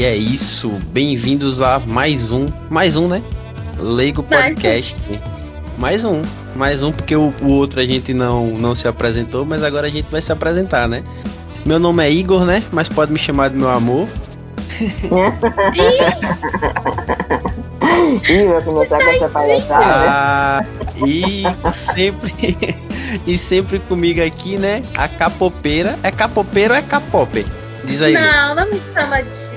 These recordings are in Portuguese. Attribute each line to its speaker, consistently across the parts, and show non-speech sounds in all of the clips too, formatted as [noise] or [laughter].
Speaker 1: E é isso. Bem-vindos a mais um, mais um, né? Leigo Podcast. Mais um, mais um, porque o, o outro a gente não, não se apresentou, mas agora a gente vai se apresentar, né? Meu nome é Igor, né? Mas pode me chamar de meu amor. [laughs]
Speaker 2: Ih, vai começar com essa palhaçada.
Speaker 1: Ah, e sempre [laughs] e sempre comigo aqui, né? A capopeira. É capopeira ou é capope? Diz aí.
Speaker 3: Não, não me chama disso.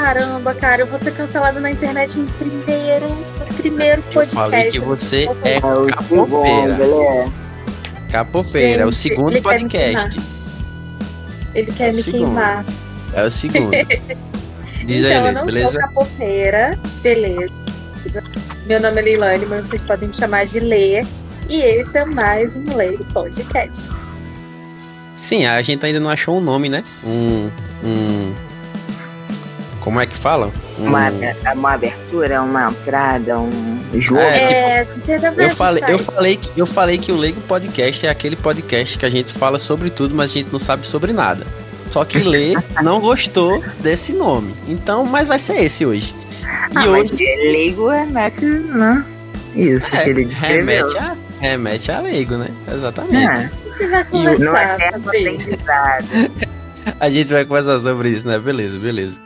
Speaker 3: Caramba, cara, eu vou ser cancelado na internet no primeiro, no primeiro
Speaker 1: Eu
Speaker 3: podcast.
Speaker 1: falei que você é
Speaker 2: É ele é.
Speaker 1: Capopeira, é o segundo
Speaker 3: ele quer
Speaker 1: podcast.
Speaker 3: Ele quer me
Speaker 1: Segundo.
Speaker 3: queimar.
Speaker 1: É o segundo. [laughs] Diz
Speaker 3: então,
Speaker 1: aí,
Speaker 3: eu não
Speaker 1: beleza?
Speaker 3: sou capoeira, beleza. Meu nome é Leilane, mas vocês podem me chamar de Lê. E esse é mais um Lê Podcast.
Speaker 1: Sim, a gente ainda não achou um nome, né? Um. um como é que fala? Um,
Speaker 2: Uma, uma abertura, uma entrada, um jogo.
Speaker 1: É,
Speaker 3: É, ver
Speaker 1: eu
Speaker 3: se
Speaker 1: falei,
Speaker 3: sai.
Speaker 1: eu falei que eu falei que o Leigo Podcast é aquele podcast que a gente fala sobre tudo, mas a gente não sabe sobre nada. Só que Lê [laughs] não gostou desse nome. Então, mas vai ser esse hoje. E
Speaker 2: ah,
Speaker 1: hoje
Speaker 2: mas leigo remete, né? Isso
Speaker 1: é,
Speaker 2: que ele descreveu.
Speaker 1: remete a remete a Leigo, né? Exatamente.
Speaker 2: É,
Speaker 3: A gente vai
Speaker 1: E o-
Speaker 2: não é
Speaker 3: conversar sobre isso. [laughs]
Speaker 1: A gente vai conversar sobre isso, né? Beleza, beleza.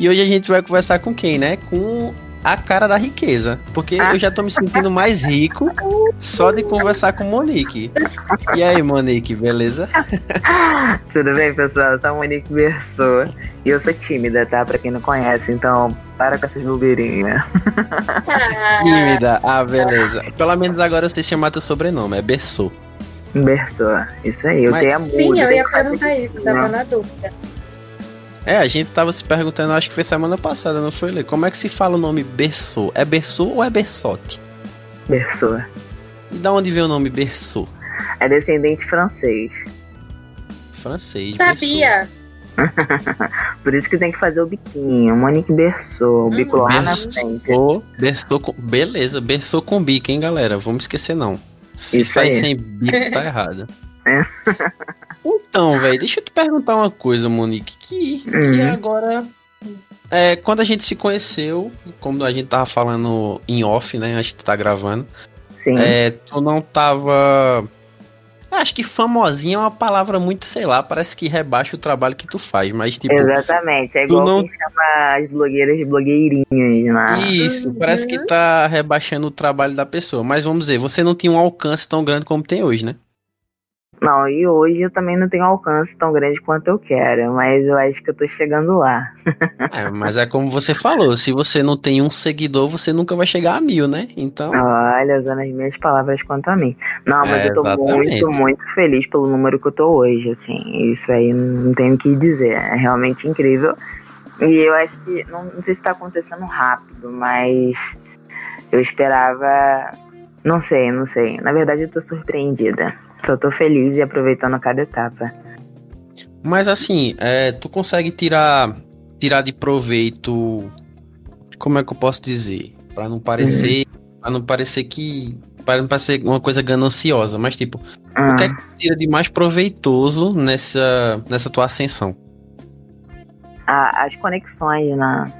Speaker 1: E hoje a gente vai conversar com quem, né? Com a cara da riqueza. Porque
Speaker 2: Ah.
Speaker 1: eu já tô me sentindo mais rico só de conversar com Monique. E aí, Monique, beleza? [laughs]
Speaker 2: Tudo bem, pessoal? Eu sou a Monique Berçou. E eu sou tímida, tá? Pra quem não conhece, então para com essas bobeirinhas.
Speaker 3: Ah,
Speaker 1: Tímida. Ah, beleza. Pelo menos agora eu sei chamar teu sobrenome, é Bessou.
Speaker 2: Berçou. Isso aí, eu
Speaker 1: Mas-
Speaker 2: tenho amor.
Speaker 3: Sim, eu ia perguntar isso, tava na dúvida.
Speaker 1: É, a gente tava se perguntando, acho que foi semana passada, não foi, Lê? Como é que se fala o nome Bessou? É Bessou ou é Bessote?
Speaker 2: Berçou.
Speaker 1: E da onde vem o nome Bessou?
Speaker 2: É descendente francês.
Speaker 1: Francês.
Speaker 3: Sabia? [laughs]
Speaker 2: Por isso que tem que fazer o biquinho. Monique Berçou. O bico lá na frente.
Speaker 1: Berçou, berçou com... Beleza, berçou com bico, hein, galera? Vamos esquecer, não. Se
Speaker 2: Isso
Speaker 1: sair
Speaker 2: aí.
Speaker 1: sem bico, tá errado.
Speaker 2: É. [laughs]
Speaker 1: Então, velho, deixa eu te perguntar uma coisa, Monique. Que, que
Speaker 2: Uhum.
Speaker 1: agora. É, quando a gente se conheceu, como a gente tava falando em off, né? Antes de tu tá gravando,
Speaker 2: Sim.
Speaker 1: é, tu não tava. Acho que famosinha é uma palavra muito, sei lá, parece que rebaixa o trabalho que tu faz, mas tipo.
Speaker 2: Exatamente. É
Speaker 1: tu
Speaker 2: igual
Speaker 1: não-
Speaker 2: quem chama as blogueiras de blogueirinhas, né?
Speaker 1: Isso,
Speaker 3: Uhum.
Speaker 1: parece que tá rebaixando o trabalho da pessoa. Mas vamos dizer, você não tinha um alcance tão grande como tem hoje, né?
Speaker 2: Não, e hoje eu também não tenho alcance tão grande quanto eu quero, mas eu acho que eu tô chegando lá. [laughs]
Speaker 1: É, mas é como você falou, se você não tem um seguidor, você nunca vai chegar a mil, né? Então.
Speaker 2: Olha, usando as minhas palavras quanto a mim. Não, mas
Speaker 1: É,
Speaker 2: eu tô
Speaker 1: exatamente.
Speaker 2: muito, muito feliz pelo número que eu tô hoje, assim. Isso aí não tenho o que dizer. É realmente incrível. E eu acho que, não, não sei se tá acontecendo rápido, mas eu esperava. Não sei, não sei. Na verdade, eu tô surpreendida. Só tô feliz e aproveitando cada etapa.
Speaker 1: Mas assim, é, tu consegue tirar tirar de proveito. Como é que eu posso dizer? Pra não parecer. Pra não parecer que. Pra não parecer uma coisa gananciosa, mas tipo,
Speaker 2: Ah,
Speaker 1: o que é que tu tira de mais proveitoso nessa, nessa tua ascensão?
Speaker 2: a- as conexões, né?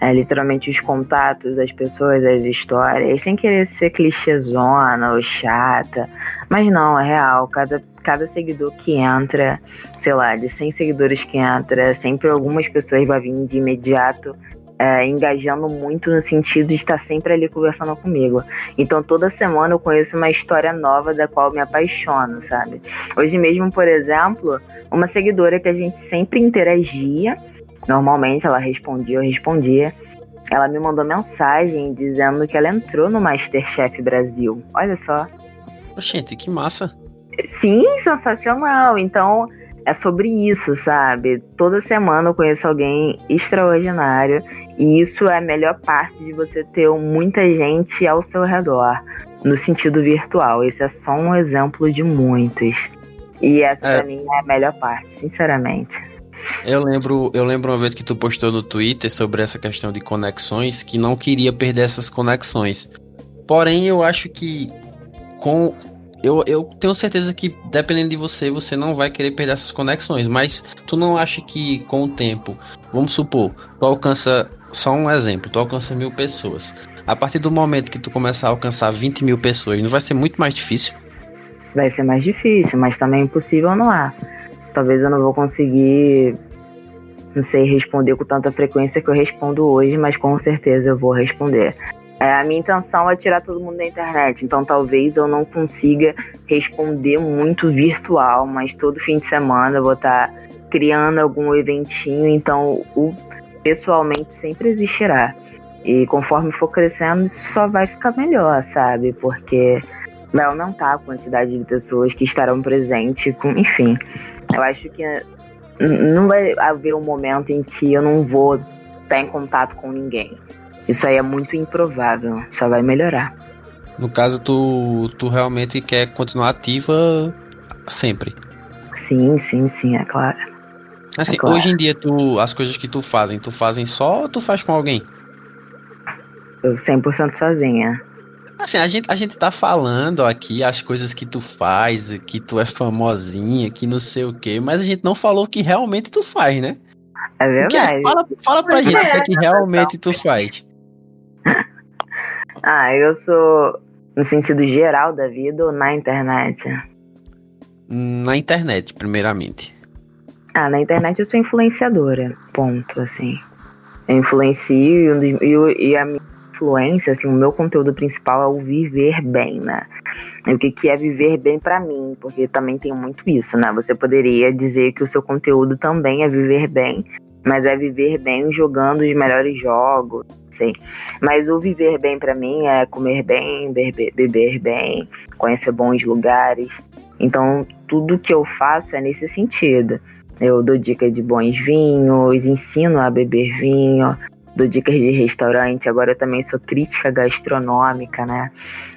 Speaker 2: É, literalmente os contatos das pessoas, as histórias, sem querer ser clichêzona ou chata. Mas não, é real. Cada, cada seguidor que entra, sei lá, de 100 seguidores que entra, sempre algumas pessoas vão vir de imediato. é, engajando muito no sentido de estar sempre ali conversando comigo. Então toda semana eu conheço uma história nova da qual me apaixono, sabe? Hoje mesmo, por exemplo, uma seguidora que a gente sempre interagia, Normalmente ela respondia, eu respondia. Ela me mandou mensagem dizendo que ela entrou no Masterchef Brasil. Olha só.
Speaker 1: Gente, que massa.
Speaker 2: Sim, sensacional. Então é sobre isso, sabe? Toda semana eu conheço alguém extraordinário. E isso é a melhor parte de você ter muita gente ao seu redor. No sentido virtual. Esse é só um exemplo de muitos. E essa
Speaker 1: É.
Speaker 2: pra mim é a melhor parte, sinceramente.
Speaker 1: Eu lembro, eu lembro uma vez que tu postou no Twitter sobre essa questão de conexões, que não queria perder essas conexões. Porém, eu acho que com eu, eu tenho certeza que, dependendo de você, você não vai querer perder essas conexões. Mas tu não acha que com o tempo, vamos supor, tu alcança. Só um exemplo, tu alcança mil pessoas. A partir do momento que tu começar a alcançar 20 mil pessoas, não vai ser muito mais difícil?
Speaker 2: Vai ser mais difícil, mas também é impossível não há. Talvez eu não vou conseguir, não sei, responder com tanta frequência que eu respondo hoje, mas com certeza eu vou responder. É, a minha intenção é tirar todo mundo da internet, então talvez eu não consiga responder muito virtual, mas todo fim de semana eu vou estar tá criando algum eventinho, então o pessoalmente sempre existirá. E conforme for crescendo, isso só vai ficar melhor, sabe? Porque vai aumentar a quantidade de pessoas que estarão presentes, com, enfim. Eu acho que não vai haver um momento em que eu não vou estar em contato com ninguém. Isso aí é muito improvável, só vai melhorar.
Speaker 1: No caso, tu, tu realmente quer continuar ativa sempre?
Speaker 2: Sim, sim, sim, é claro.
Speaker 1: Assim,
Speaker 2: é claro.
Speaker 1: hoje em dia, tu, as coisas que tu fazem, tu fazem só ou tu faz com alguém?
Speaker 2: Eu 100% sozinha.
Speaker 1: Assim, a gente, a gente tá falando aqui as coisas que tu faz, que tu é famosinha, que não sei o quê, mas a gente não falou o que realmente tu faz, né?
Speaker 2: É verdade.
Speaker 1: Que, fala, fala pra gente o que, é que realmente tu faz.
Speaker 2: Ah, eu sou no sentido geral da vida ou na internet?
Speaker 1: Na internet, primeiramente.
Speaker 2: Ah, na internet eu sou influenciadora, ponto, assim. Eu influencio e, e a minha influência, assim, o meu conteúdo principal é o viver bem, né? O que, que é viver bem para mim, porque também tem muito isso, né? Você poderia dizer que o seu conteúdo também é viver bem, mas é viver bem jogando os melhores jogos, sei. Mas o viver bem para mim é comer bem, beber, beber bem, conhecer bons lugares. Então, tudo que eu faço é nesse sentido. Eu dou dicas de bons vinhos, ensino a beber vinho, dou dicas de restaurante. Agora eu também sou crítica gastronômica, né?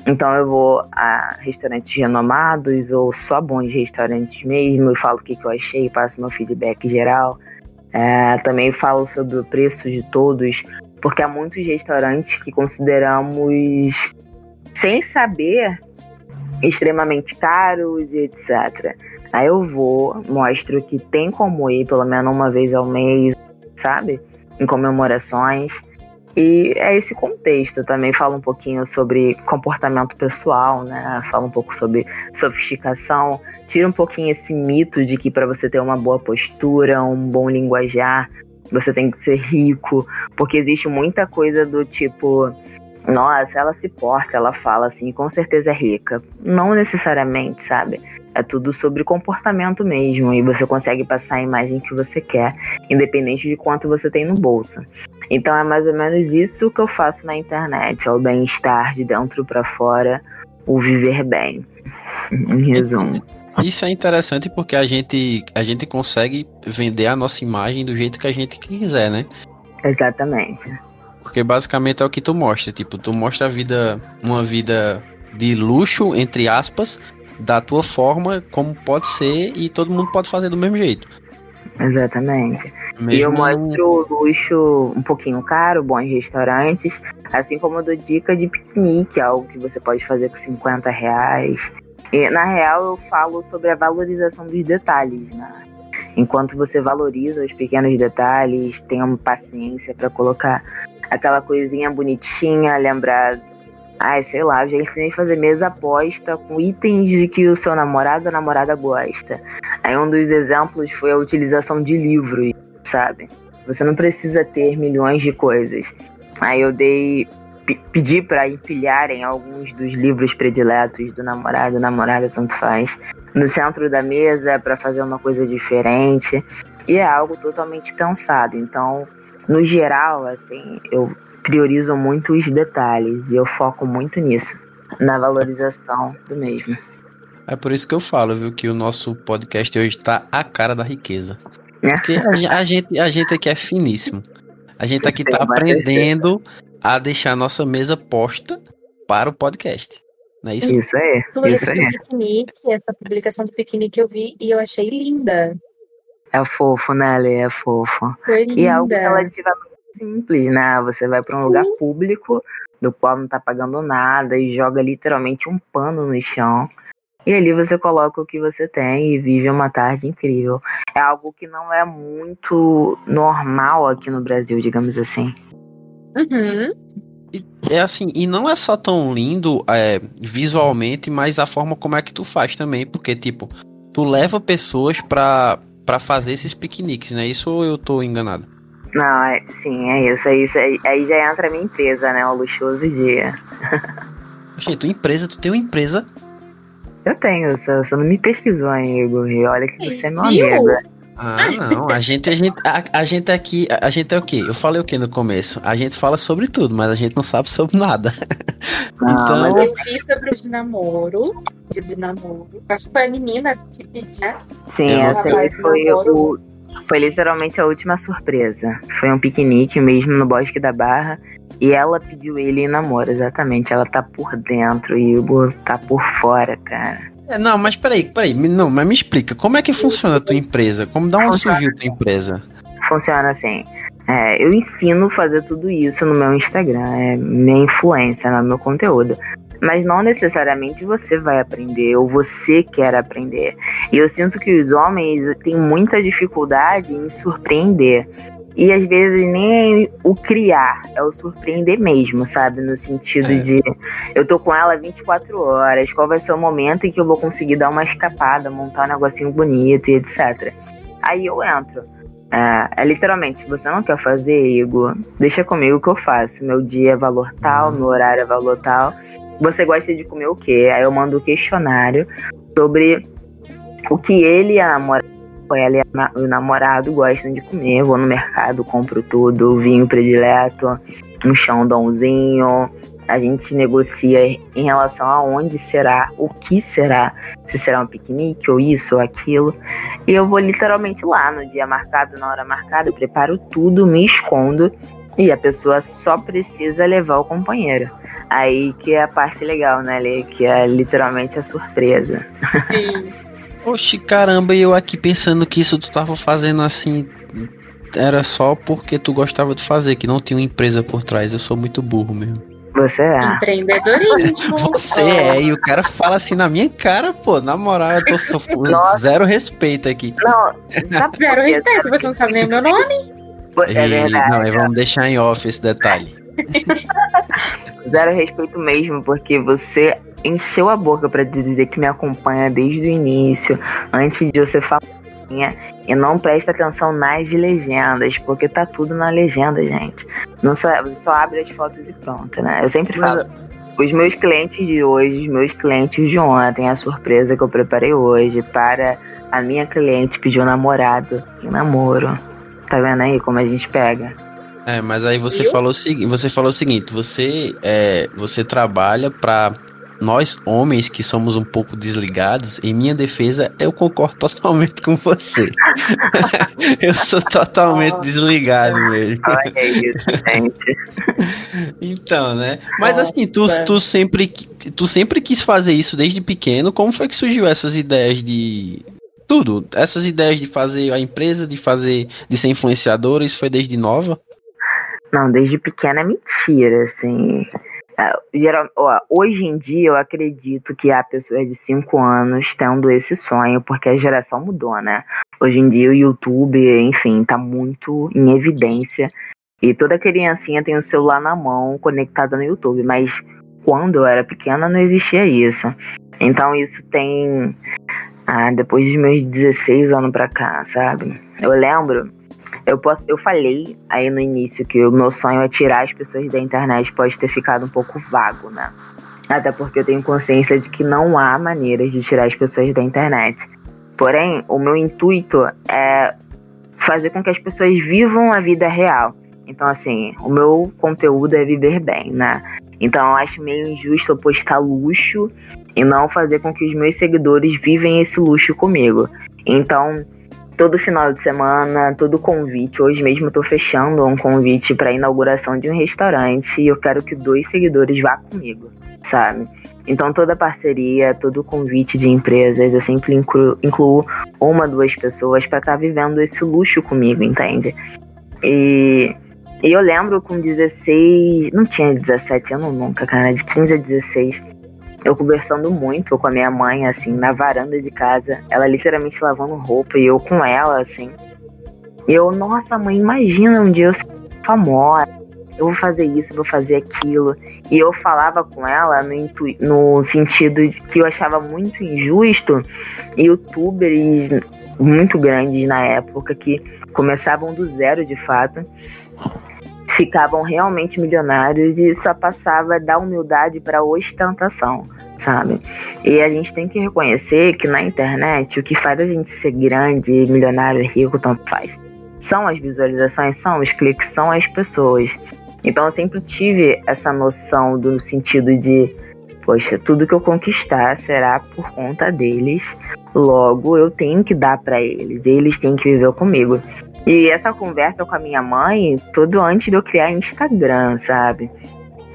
Speaker 2: Então eu vou a restaurantes renomados ou só bons restaurantes mesmo. Eu falo o que, que eu achei, passo meu feedback geral. É, também falo sobre o preço de todos, porque há muitos restaurantes que consideramos, sem saber, extremamente caros e etc. Aí eu vou, mostro que tem como ir pelo menos uma vez ao mês, sabe? Em comemorações. E é esse contexto. Também falo um pouquinho sobre comportamento pessoal, né? Falo um pouco sobre sofisticação. Tira um pouquinho esse mito de que para você ter uma boa postura, um bom linguajar, você tem que ser rico. Porque existe muita coisa do tipo. Nossa, ela se porta, ela fala assim, com certeza é rica. Não necessariamente, sabe? É tudo sobre comportamento mesmo. E você consegue passar a imagem que você quer, independente de quanto você tem no bolso. Então é mais ou menos isso que eu faço na internet: é o bem-estar de dentro para fora, o viver bem. em resumo.
Speaker 1: Isso é interessante porque a gente, a gente consegue vender a nossa imagem do jeito que a gente quiser, né?
Speaker 2: Exatamente.
Speaker 1: Porque basicamente é o que tu mostra. Tipo, tu mostra a vida, uma vida de luxo, entre aspas, da tua forma, como pode ser, e todo mundo pode fazer do mesmo jeito.
Speaker 2: Exatamente. Mesmo... E eu mostro luxo um pouquinho caro, bons restaurantes, assim como eu dou dica de piquenique, algo que você pode fazer com 50 reais. E, na real, eu falo sobre a valorização dos detalhes, né? Enquanto você valoriza os pequenos detalhes, tenha paciência para colocar aquela coisinha bonitinha, lembrar Ai, sei lá, já ensinei a fazer mesa aposta com itens de que o seu namorado ou namorada gosta. Aí um dos exemplos foi a utilização de livros, sabe? Você não precisa ter milhões de coisas. Aí eu dei pedi para empilharem alguns dos livros prediletos do namorado, namorada, tanto faz, no centro da mesa para fazer uma coisa diferente. E é algo totalmente pensado. Então, no geral, assim, eu priorizam muito os detalhes e eu foco muito nisso, na valorização do mesmo.
Speaker 1: É por isso que eu falo, viu, que o nosso podcast hoje tá a cara da riqueza. Porque [laughs] a, gente, a gente aqui é finíssimo. A gente aqui tá aprendendo a deixar a nossa mesa posta para o podcast. Não é isso?
Speaker 2: Isso é. Isso
Speaker 3: é. Piquenique, essa publicação do piquenique eu vi e eu achei linda.
Speaker 2: É fofo, né, Lê? É fofo.
Speaker 3: Foi linda.
Speaker 2: E é algo relativamente simples, né? Você vai para um Sim. lugar público, do qual não tá pagando nada, e joga literalmente um pano no chão. E ali você coloca o que você tem e vive uma tarde incrível. É algo que não é muito normal aqui no Brasil, digamos assim.
Speaker 3: Uhum.
Speaker 1: É assim, e não é só tão lindo é, visualmente, mas a forma como é que tu faz também, porque tipo, tu leva pessoas pra, pra fazer esses piqueniques, né? Isso ou eu tô enganado?
Speaker 2: Não, é, sim, é isso. É isso aí, aí já entra a minha empresa, né? O luxuoso dia. [laughs]
Speaker 1: Gente, tua empresa, tu tem uma empresa
Speaker 2: Eu tenho, só, só não me pesquisou, hein, Igor? E olha que você é meu amigo.
Speaker 1: Ah, não. A gente, a gente, a, a gente aqui, a, a gente é o quê? Eu falei o quê no começo? A gente fala sobre tudo, mas a gente não sabe sobre nada. [laughs]
Speaker 2: Ah,
Speaker 1: então,
Speaker 2: mas
Speaker 3: Eu fiz sobre o de namoro. De namoro. Acho que foi a menina que pediu.
Speaker 2: Sim,
Speaker 1: Eu não
Speaker 2: essa aí foi o. Foi literalmente a última surpresa. Foi um piquenique mesmo no Bosque da Barra. E ela pediu ele em namoro, exatamente. Ela tá por dentro e o Igor tá por fora, cara.
Speaker 1: É, não, mas peraí, peraí, me- não, mas me explica, como é que funciona a tua empresa? Como da onde surgiu a tua empresa?
Speaker 2: Funciona assim. é, eu ensino a fazer tudo isso no meu Instagram. É minha influência, no meu conteúdo. Mas não necessariamente você vai aprender ou você quer aprender. E eu sinto que os homens têm muita dificuldade em surpreender. E às vezes nem é o criar, é o surpreender mesmo, sabe? No sentido
Speaker 1: É.
Speaker 2: de eu tô com ela 24 horas, qual vai ser o momento em que eu vou conseguir dar uma escapada, montar um negocinho bonito e etc. Aí eu entro. É, é literalmente, você não quer fazer, Igor? Deixa comigo que eu faço. Meu dia é valor tal, meu horário é valor tal. Você gosta de comer o quê? Aí eu mando o questionário sobre o que ele e a namorada, ela e o namorado gostam de comer. Vou no mercado, compro tudo, vinho predileto, um chandonzinho. A gente negocia em relação a onde será, o que será, se será um piquenique ou isso ou aquilo. E eu vou literalmente lá no dia marcado, na hora marcada, eu preparo tudo, me escondo e a pessoa só precisa levar o companheiro. Aí que é a parte legal, né, Lê? Que é literalmente a surpresa. [laughs]
Speaker 3: Sim.
Speaker 1: Oxi, caramba, e eu aqui pensando que isso tu tava fazendo assim. Era só porque tu gostava de fazer, que não tinha uma empresa por trás. Eu sou muito burro mesmo.
Speaker 2: Você é.
Speaker 3: Empreendedorismo. [laughs]
Speaker 1: Você é, e o cara fala assim na minha cara, pô. Na moral, eu tô sofrendo [laughs] zero respeito aqui.
Speaker 2: Não, [laughs] sabe
Speaker 3: Zero respeito, você não sabe nem o meu nome.
Speaker 2: É
Speaker 1: E-
Speaker 2: verdade.
Speaker 1: não, e vamos deixar em off esse detalhe.
Speaker 2: Zero respeito mesmo, porque você encheu a boca pra dizer que me acompanha desde o início, antes de você falar. E não presta atenção nas legendas, porque tá tudo na legenda, gente. Não só, você só abre as fotos e pronto, né? Eu sempre falo. Os meus clientes de hoje, os meus clientes de ontem, a surpresa que eu preparei hoje para a minha cliente pediu namorado em namoro. Tá vendo aí como a gente pega?
Speaker 1: É, mas aí você falou o seguinte, você falou o seguinte, você é, você trabalha pra nós homens que somos um pouco desligados, em minha defesa, eu concordo totalmente com você. [laughs] eu sou totalmente desligado mesmo.
Speaker 2: Olha isso, gente.
Speaker 1: Então, né? Mas assim, tu, tu sempre tu sempre quis fazer isso desde pequeno. Como foi que surgiu essas ideias de tudo? Essas ideias de fazer a empresa, de fazer de ser influenciador, isso foi desde nova?
Speaker 2: Não, desde pequena é mentira, assim. Ah, geral- ó, hoje em dia eu acredito que há pessoas de 5 anos tendo esse sonho, porque a geração mudou, né? Hoje em dia o YouTube, enfim, tá muito em evidência. E toda criancinha tem o celular na mão, conectada no YouTube. Mas quando eu era pequena não existia isso. Então isso tem. Ah, depois dos meus 16 anos pra cá, sabe? Eu lembro eu, posso, eu falei aí no início que o meu sonho é tirar as pessoas da internet, pode ter ficado um pouco vago, né? Até porque eu tenho consciência de que não há maneiras de tirar as pessoas da internet. Porém, o meu intuito é fazer com que as pessoas vivam a vida real. Então, assim, o meu conteúdo é viver bem, né? Então, eu acho meio injusto eu postar luxo e não fazer com que os meus seguidores vivem esse luxo comigo. Então, todo final de semana, todo convite. Hoje mesmo eu tô fechando um convite para inauguração de um restaurante e eu quero que dois seguidores vá comigo, sabe? Então toda parceria, todo convite de empresas, eu sempre incluo, incluo uma, duas pessoas para estar vivendo esse luxo comigo, entende? E, e eu lembro com 16, não tinha 17 anos nunca, cara, de 15 a 16. Eu conversando muito com a minha mãe, assim, na varanda de casa, ela literalmente lavando roupa e eu com ela, assim. E eu, nossa, mãe, imagina um dia eu ser famosa, eu vou fazer isso, vou fazer aquilo. E eu falava com ela no, no sentido de que eu achava muito injusto youtubers muito grandes na época que começavam do zero de fato, ficavam realmente milionários e só passava da humildade para ostentação, sabe? E a gente tem que reconhecer que na internet o que faz a gente ser grande, milionário, rico, tanto faz. São as visualizações, são os cliques, são as pessoas. Então eu sempre tive essa noção do sentido de, poxa, tudo que eu conquistar será por conta deles. Logo, eu tenho que dar para eles, eles têm que viver comigo. E essa conversa com a minha mãe, tudo antes de eu criar Instagram, sabe?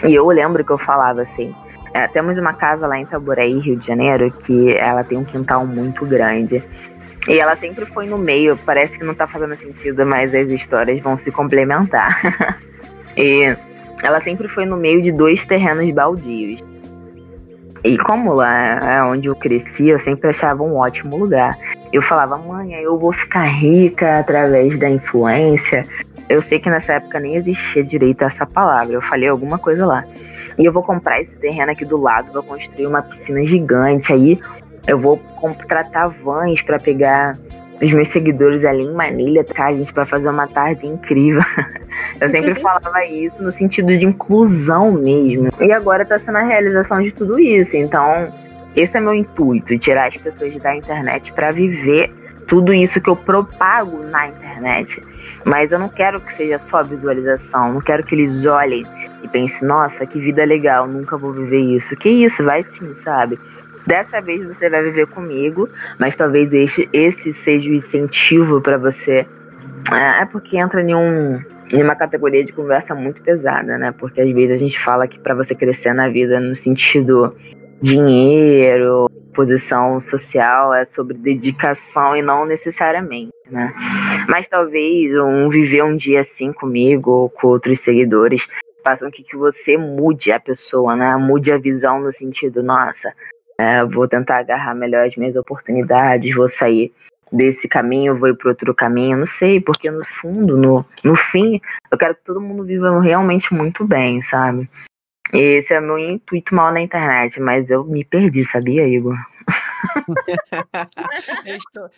Speaker 2: E eu lembro que eu falava assim: é, temos uma casa lá em Itaboraí, Rio de Janeiro, que ela tem um quintal muito grande. E ela sempre foi no meio, parece que não tá fazendo sentido, mas as histórias vão se complementar. [laughs] E ela sempre foi no meio de dois terrenos baldios. E como lá é onde eu cresci, eu sempre achava um ótimo lugar. Eu falava, mãe, eu vou ficar rica através da influência. Eu sei que nessa época nem existia direito a essa palavra. Eu falei alguma coisa lá. E eu vou comprar esse terreno aqui do lado, vou construir uma piscina gigante. Aí eu vou contratar vans para pegar os meus seguidores ali em Manilha, tá, gente, para fazer uma tarde incrível. [laughs] Eu sempre [laughs] falava isso no sentido de inclusão mesmo. E agora tá sendo a realização de tudo isso. Então, esse é meu intuito, tirar as pessoas da internet para viver tudo isso que eu propago na internet. Mas eu não quero que seja só visualização, não quero que eles olhem e pensem, nossa, que vida legal, nunca vou viver isso. Que isso, vai sim, sabe? Dessa vez você vai viver comigo, mas talvez esse, esse seja o incentivo para você. É, é porque entra em, um, em uma categoria de conversa muito pesada, né? Porque às vezes a gente fala que para você crescer na vida no sentido dinheiro, posição social, é sobre dedicação e não necessariamente, né? Mas talvez um viver um dia assim comigo ou com outros seguidores façam que, que você mude a pessoa, né? Mude a visão no sentido, nossa, é, vou tentar agarrar melhor as minhas oportunidades, vou sair desse caminho, vou ir para outro caminho, não sei, porque no fundo, no, no fim, eu quero que todo mundo viva realmente muito bem, sabe? Esse é meu intuito mal na internet, mas eu me perdi, sabia, Igor? [laughs] estou...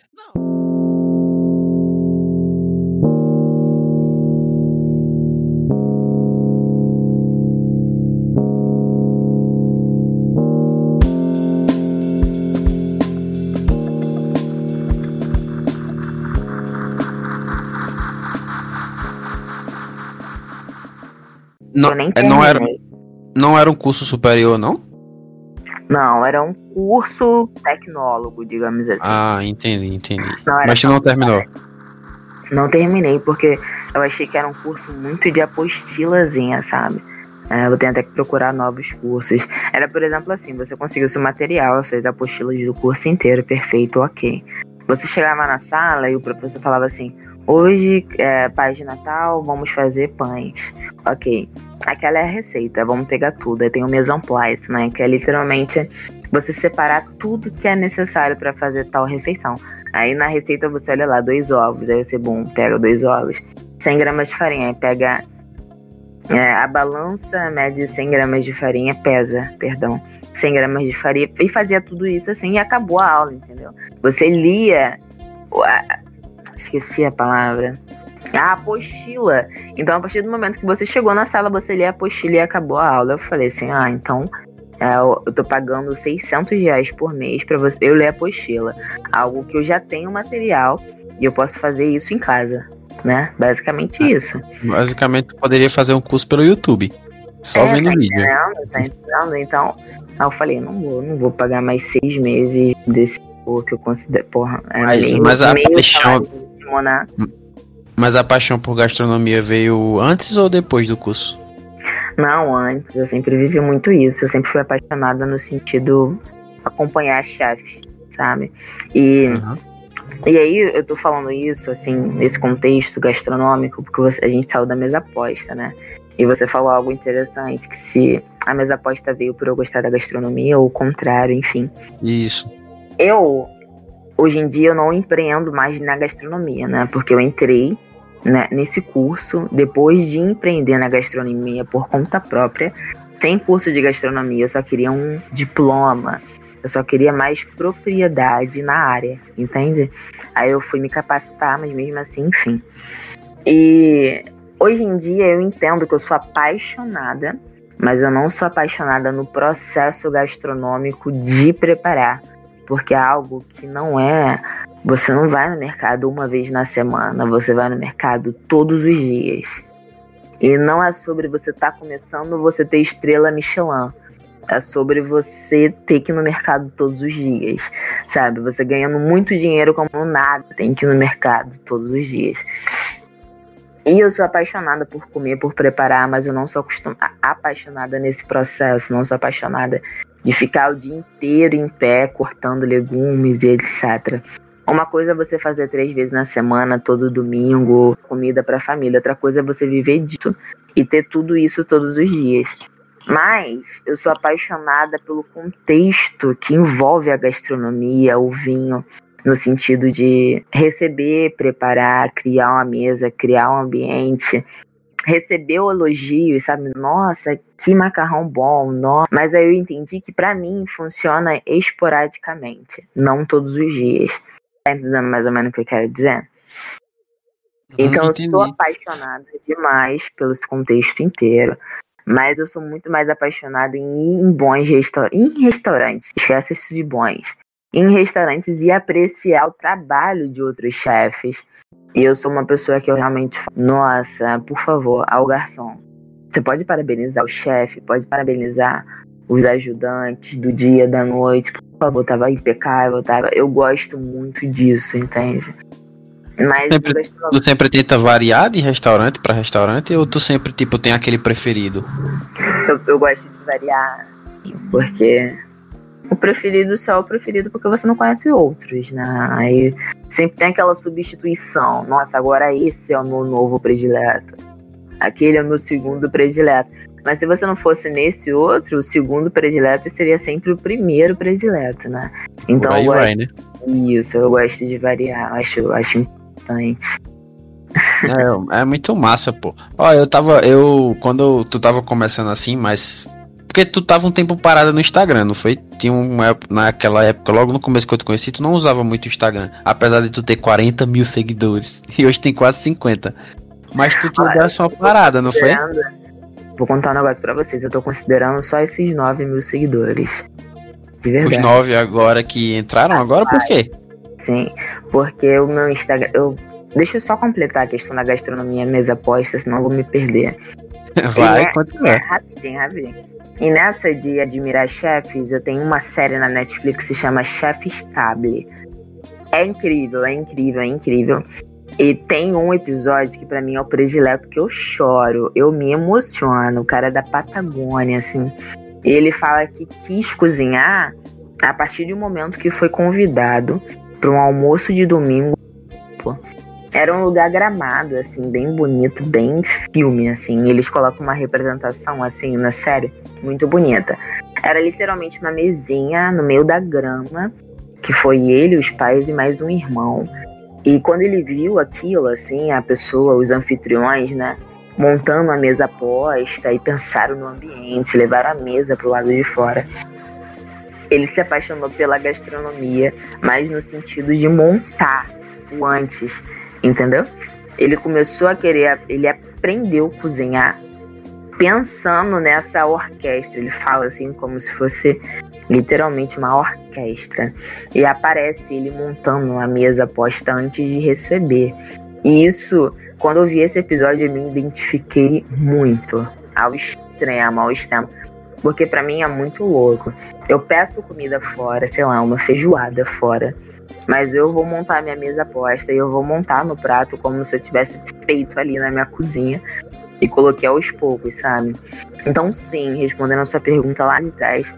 Speaker 2: Não.
Speaker 1: Não, é, não, era, não era um curso superior, não?
Speaker 2: Não, era um curso tecnólogo, digamos assim.
Speaker 1: Ah, entendi, entendi. Não, Mas você não terminou?
Speaker 2: Não terminei, porque eu achei que era um curso muito de apostilazinha, sabe? É, eu tenho até que procurar novos cursos. Era, por exemplo, assim, você conseguiu seu material, suas apostilas do curso inteiro, perfeito, ok. Você chegava na sala e o professor falava assim, Hoje, é, paz de Natal, vamos fazer pães. Ok. Aquela é a receita, vamos pegar tudo. Aí tem o mise place, né? Que é literalmente você separar tudo que é necessário para fazer tal refeição. Aí na receita você olha lá, dois ovos. Aí você, bom, pega dois ovos. 100 gramas de farinha. Aí pega é, a balança, mede 100 gramas de farinha, pesa, perdão. 100 gramas de farinha. E fazia tudo isso assim e acabou a aula, entendeu? Você lia esqueci a palavra. A apostila. Então, a partir do momento que você chegou na sala, você lê a apostila e acabou a aula. Eu falei assim: ah, então é, eu tô pagando 600 reais por mês para você eu ler a apostila. Algo que eu já tenho material e eu posso fazer isso em casa, né? Basicamente ah, isso.
Speaker 1: Basicamente, poderia fazer um curso pelo YouTube. Só é, vendo tá vídeo.
Speaker 2: Entendendo, tá entendendo? Então, eu falei: não vou, não vou pagar mais seis meses desse que eu considero. Porra,
Speaker 1: é mas, meio, mas a paixão. Mas a paixão por gastronomia veio antes ou depois do curso?
Speaker 2: Não, antes. Eu sempre vivi muito isso. Eu sempre fui apaixonada no sentido acompanhar chefe, sabe? E, uhum. e aí eu tô falando isso, assim, nesse contexto gastronômico, porque você, a gente saiu da mesa aposta, né? E você falou algo interessante, que se a mesa aposta veio por eu gostar da gastronomia, ou o contrário, enfim.
Speaker 1: Isso.
Speaker 2: Eu, hoje em dia, eu não empreendo mais na gastronomia, né? Porque eu entrei né, nesse curso depois de empreender na gastronomia por conta própria, sem curso de gastronomia, eu só queria um diploma, eu só queria mais propriedade na área, entende? Aí eu fui me capacitar, mas mesmo assim, enfim. E hoje em dia eu entendo que eu sou apaixonada, mas eu não sou apaixonada no processo gastronômico de preparar, porque é algo que não é. Você não vai no mercado uma vez na semana, você vai no mercado todos os dias. E não é sobre você estar tá começando você ter estrela Michelin. É sobre você ter que ir no mercado todos os dias, sabe? Você ganhando muito dinheiro como nada, tem que ir no mercado todos os dias. E eu sou apaixonada por comer, por preparar, mas eu não sou apaixonada nesse processo, não sou apaixonada de ficar o dia inteiro em pé cortando legumes e etc. Uma coisa é você fazer três vezes na semana, todo domingo, comida para a família. Outra coisa é você viver disso e ter tudo isso todos os dias. Mas eu sou apaixonada pelo contexto que envolve a gastronomia, o vinho, no sentido de receber, preparar, criar uma mesa, criar um ambiente, receber o elogio, sabe? Nossa, que macarrão bom, nossa. Mas aí eu entendi que para mim funciona esporadicamente, não todos os dias. Tá entendendo mais ou menos o que eu quero dizer? Então eu sou apaixonada demais pelo contexto inteiro. Mas eu sou muito mais apaixonada em ir em bons restaurantes. Em restaurantes. Esquece isso de bons em restaurantes e apreciar o trabalho de outros chefes. E eu sou uma pessoa que eu realmente falo, nossa, por favor, ao garçom. Você pode parabenizar o chefe, pode parabenizar os ajudantes do dia, da noite, por favor, tava impecável, tava. Eu gosto muito disso, entende?
Speaker 1: Mas sempre, tu sempre tenta variar de restaurante para restaurante ou tu sempre tipo tem aquele preferido?
Speaker 2: Eu, eu gosto de variar, porque o preferido só é o preferido porque você não conhece outros, né? Aí sempre tem aquela substituição. Nossa, agora esse é o meu novo predileto. Aquele é o meu segundo predileto. Mas se você não fosse nesse outro, o segundo predileto seria sempre o primeiro predileto, né? Então eu
Speaker 1: vai, né?
Speaker 2: Isso, eu gosto de variar, acho, acho importante.
Speaker 1: É, é muito massa, pô. Ó, eu tava. Eu. Quando tu tava começando assim, mas porque tu tava um tempo parada no Instagram, não foi? Tinha uma naquela época, logo no começo que eu te conheci, tu não usava muito o Instagram. Apesar de tu ter 40 mil seguidores. [laughs] E hoje tem quase 50. Mas tu te deu uma parada, não foi?
Speaker 2: Vou contar um negócio pra vocês. Eu tô considerando só esses 9 mil seguidores. De verdade.
Speaker 1: Os 9 agora que entraram agora, por quê?
Speaker 2: Sim, porque o meu Instagram. Eu, deixa eu só completar a questão da gastronomia mesa posta, senão eu vou me perder. [laughs]
Speaker 1: Vai, é, continua. É,
Speaker 2: rapidinho, rapidinho. E nessa de admirar chefes, eu tenho uma série na Netflix que se chama Chef Stable. É incrível, é incrível, é incrível. E tem um episódio que para mim é o predileto que eu choro, eu me emociono. O cara é da Patagônia, assim. Ele fala que quis cozinhar a partir um momento que foi convidado para um almoço de domingo. Era um lugar gramado, assim, bem bonito, bem filme, assim. Eles colocam uma representação, assim, na série, muito bonita. Era literalmente uma mesinha no meio da grama, que foi ele, os pais e mais um irmão. E quando ele viu aquilo, assim, a pessoa, os anfitriões, né, montando a mesa posta e pensaram no ambiente, levaram a mesa para o lado de fora. Ele se apaixonou pela gastronomia, mas no sentido de montar o antes entendeu? Ele começou a querer, ele aprendeu a cozinhar pensando nessa orquestra. Ele fala assim como se fosse literalmente uma orquestra. E aparece ele montando uma mesa posta antes de receber. E isso, quando eu vi esse episódio, eu me identifiquei muito ao extremo, ao extremo. Porque para mim é muito louco. Eu peço comida fora, sei lá, uma feijoada fora. Mas eu vou montar minha mesa posta e eu vou montar no prato como se eu tivesse feito ali na minha cozinha e coloquei aos poucos, sabe? Então, sim, respondendo a sua pergunta lá de trás,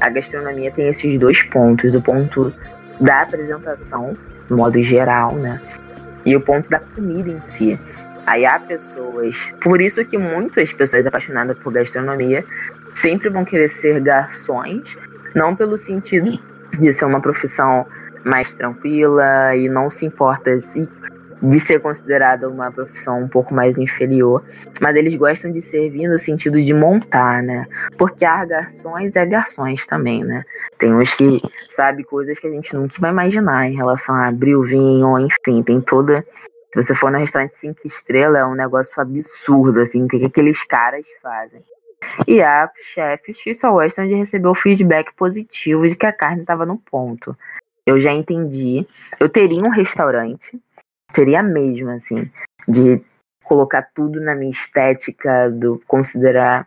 Speaker 2: a gastronomia tem esses dois pontos: o ponto da apresentação, no modo geral, né? E o ponto da comida em si. Aí há pessoas, por isso que muitas pessoas apaixonadas por gastronomia sempre vão querer ser garçons, não pelo sentido de ser uma profissão mais tranquila e não se importa se de ser considerada uma profissão um pouco mais inferior, mas eles gostam de servir no sentido de montar, né? Porque há garçons é garçons também, né? Tem uns que sabe coisas que a gente nunca vai imaginar em relação a abrir o vinho, enfim, tem toda. Se você for no restaurante cinco estrelas, é um negócio absurdo, assim, o que, que aqueles caras fazem. E há chefes que só gostam de receber o feedback positivo de que a carne estava no ponto. Eu já entendi. Eu teria um restaurante seria mesmo, assim, de colocar tudo na minha estética, do considerar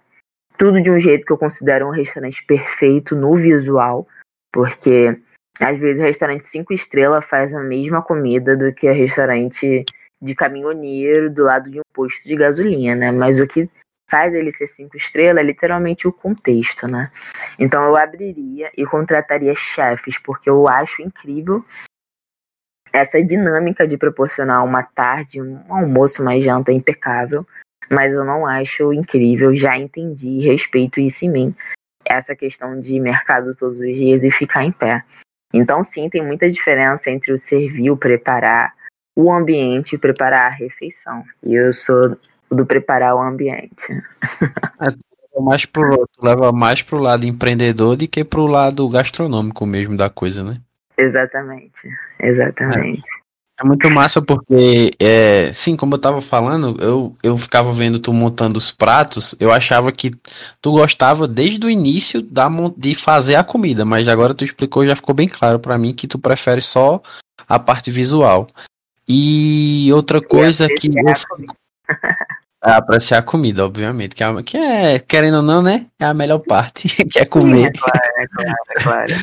Speaker 2: tudo de um jeito que eu considero um restaurante perfeito no visual, porque às vezes restaurante cinco estrelas faz a mesma comida do que o restaurante de caminhoneiro do lado de um posto de gasolina, né? Mas o que faz ele ser cinco estrelas é literalmente o contexto, né? Então eu abriria e contrataria chefes, porque eu acho incrível essa dinâmica de proporcionar uma tarde, um almoço, uma janta impecável, mas eu não acho incrível, já entendi, respeito isso em mim, essa questão de mercado todos os dias e ficar em pé. Então, sim, tem muita diferença entre o servir, o preparar o ambiente e preparar a refeição. E eu sou do preparar o ambiente.
Speaker 1: É, mais pro, tu leva mais pro lado empreendedor do que pro lado gastronômico mesmo da coisa, né?
Speaker 2: Exatamente, exatamente.
Speaker 1: É, é muito massa porque, é, sim, como eu tava falando, eu, eu ficava vendo tu montando os pratos, eu achava que tu gostava desde o início da, de fazer a comida, mas agora tu explicou já ficou bem claro para mim que tu prefere só a parte visual. E outra coisa que eu [laughs] fico... É, apreciar a comida, obviamente, que é, que é, querendo ou não, né? É a melhor parte, [laughs] que é comer.
Speaker 2: Sim, é claro, é claro, é claro.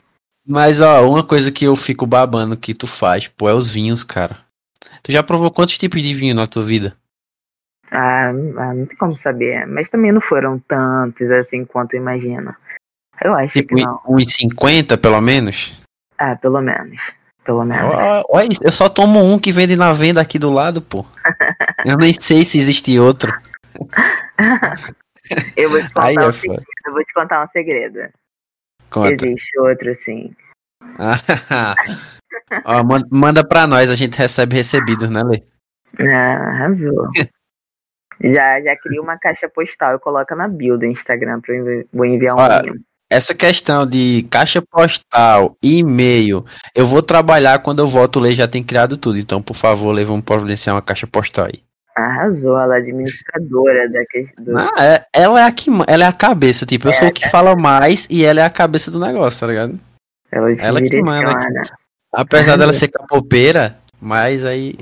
Speaker 1: Mas, ó, uma coisa que eu fico babando que tu faz, pô, é os vinhos, cara. Tu já provou quantos tipos de vinho na tua vida?
Speaker 2: Ah, ah não tem como saber. Mas também não foram tantos assim quanto eu imagino. Eu acho tipo, que não.
Speaker 1: Uns 50, pelo menos?
Speaker 2: Ah, pelo menos. Pelo menos.
Speaker 1: Olha, eu só tomo um que vende na venda aqui do lado, pô. [laughs] eu nem sei se existe outro. [laughs]
Speaker 2: eu vou te contar Aí, um segredo. Eu vou te contar um segredo. Conta. Existe outro, sim. [laughs]
Speaker 1: Ó, manda pra nós, a gente recebe recebidos, né, Lê?
Speaker 2: Ah, arrasou. [laughs] já, já cria uma caixa postal e coloca na bio do Instagram pra eu vou enviar um Ó,
Speaker 1: Essa questão de caixa postal, e-mail, eu vou trabalhar quando eu volto, o Lê já tem criado tudo. Então, por favor, Lê, vamos providenciar uma caixa postal aí.
Speaker 2: Arrasou, ela é administradora da questão.
Speaker 1: Ah, é, ela é a que, ela é a cabeça, tipo, eu é, sou o que fala mais e ela é a cabeça do negócio, tá ligado?
Speaker 2: Ela, ela que manda.
Speaker 1: Apesar dela [laughs] ser capopeira, mas aí.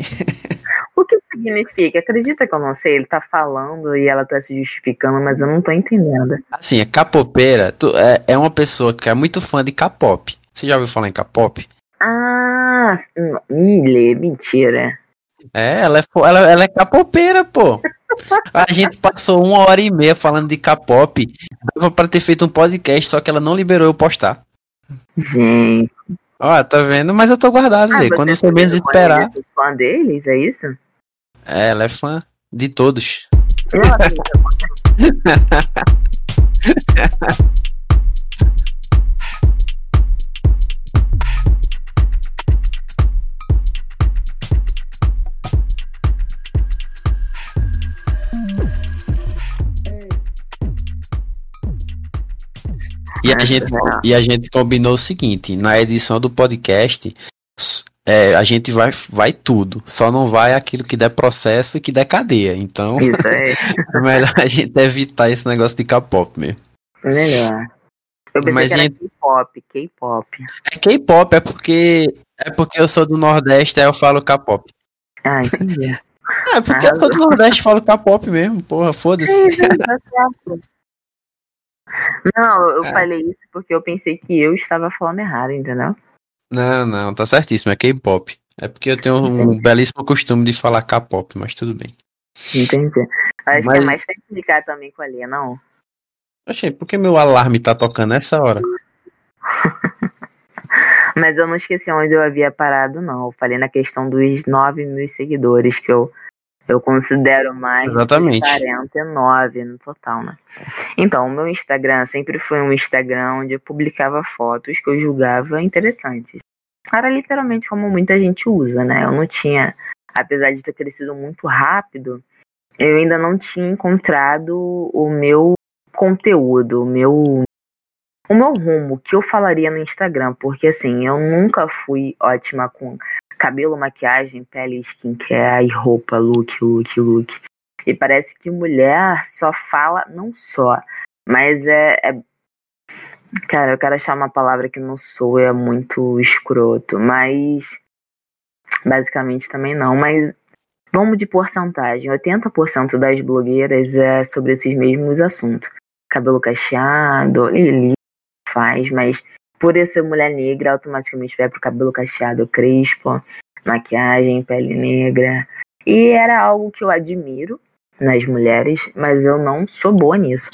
Speaker 2: o que significa? Acredita que eu não sei? Ele tá falando e ela tá se justificando, mas eu não tô entendendo.
Speaker 1: Assim, a capopeira tu, é, é uma pessoa que é muito fã de K-pop. Você já ouviu falar em K-pop?
Speaker 2: Ah, milha, mentira.
Speaker 1: É, ela é, ela, ela é capopeira, pô. A gente passou uma hora e meia falando de K-pop. Dava pra ter feito um podcast, só que ela não liberou eu postar.
Speaker 2: Gente.
Speaker 1: Ó, tá vendo? Mas eu tô guardado, ah, Quando você menos esperar.
Speaker 2: É fã deles, é isso?
Speaker 1: É, ela é fã de todos. [laughs] E a, gente, e a gente combinou o seguinte: na edição do podcast, é, a gente vai, vai tudo, só não vai aquilo que der processo e que der cadeia. Então, [laughs] é melhor a gente evitar esse negócio de K-pop mesmo.
Speaker 2: Melhor. Eu pensei Mas que gente... K-pop, K-pop.
Speaker 1: É K-pop, é porque é porque eu sou do Nordeste, aí eu falo K-pop.
Speaker 2: Ah, entendi.
Speaker 1: é porque eu sou do Nordeste e falo K-pop mesmo, porra, foda-se.
Speaker 2: Não, eu é. falei isso porque eu pensei que eu estava falando errado, entendeu?
Speaker 1: Não, não, tá certíssimo, é K-pop. É porque eu tenho um Entendi. belíssimo costume de falar K-pop, mas tudo bem.
Speaker 2: Entendi. Acho mas... que é mais pra explicar também com a Lia, não?
Speaker 1: Achei, por que meu alarme tá tocando nessa hora? [laughs]
Speaker 2: mas eu não esqueci onde eu havia parado, não. Eu falei na questão dos 9 mil seguidores que eu Eu considero mais
Speaker 1: Exatamente.
Speaker 2: 49 no total, né? Então, o meu Instagram sempre foi um Instagram onde eu publicava fotos que eu julgava interessantes. Era literalmente como muita gente usa, né? Eu não tinha, apesar de ter crescido muito rápido, eu ainda não tinha encontrado o meu conteúdo, o meu o meu rumo, o que eu falaria no Instagram, porque assim, eu nunca fui ótima com cabelo, maquiagem, pele, skincare e roupa, look, look, look. E parece que mulher só fala, não só, mas é, é Cara, eu quero achar uma palavra que não sou, é muito escroto, mas basicamente também não, mas vamos de porcentagem. 80% das blogueiras é sobre esses mesmos assuntos. Cabelo cacheado, Lili faz, mas por eu ser mulher negra, automaticamente vai pro cabelo cacheado crespo, maquiagem, pele negra. E era algo que eu admiro nas mulheres, mas eu não sou boa nisso.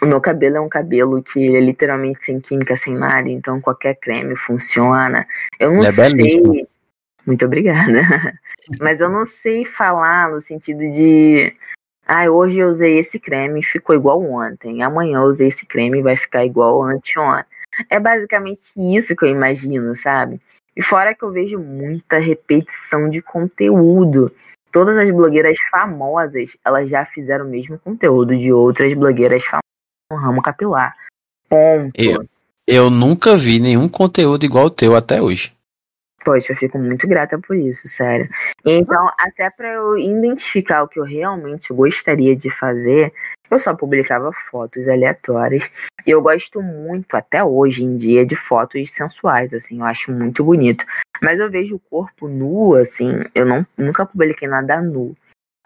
Speaker 2: O meu cabelo é um cabelo que é literalmente sem química, sem nada, então qualquer creme funciona. Eu não é sei. Belíssimo. Muito obrigada. [laughs] Mas eu não sei falar no sentido de. Ah, hoje eu usei esse creme e ficou igual ontem. Amanhã eu usei esse creme e vai ficar igual anteontem. É basicamente isso que eu imagino, sabe? E fora que eu vejo muita repetição de conteúdo. Todas as blogueiras famosas, elas já fizeram o mesmo conteúdo de outras blogueiras famosas no ramo capilar. Ponto.
Speaker 1: Eu, eu nunca vi nenhum conteúdo igual o teu até hoje.
Speaker 2: Poxa, eu fico muito grata por isso, sério. Então, até para eu identificar o que eu realmente gostaria de fazer, eu só publicava fotos aleatórias. E eu gosto muito, até hoje em dia, de fotos sensuais, assim, eu acho muito bonito. Mas eu vejo o corpo nu, assim, eu não, nunca publiquei nada nu.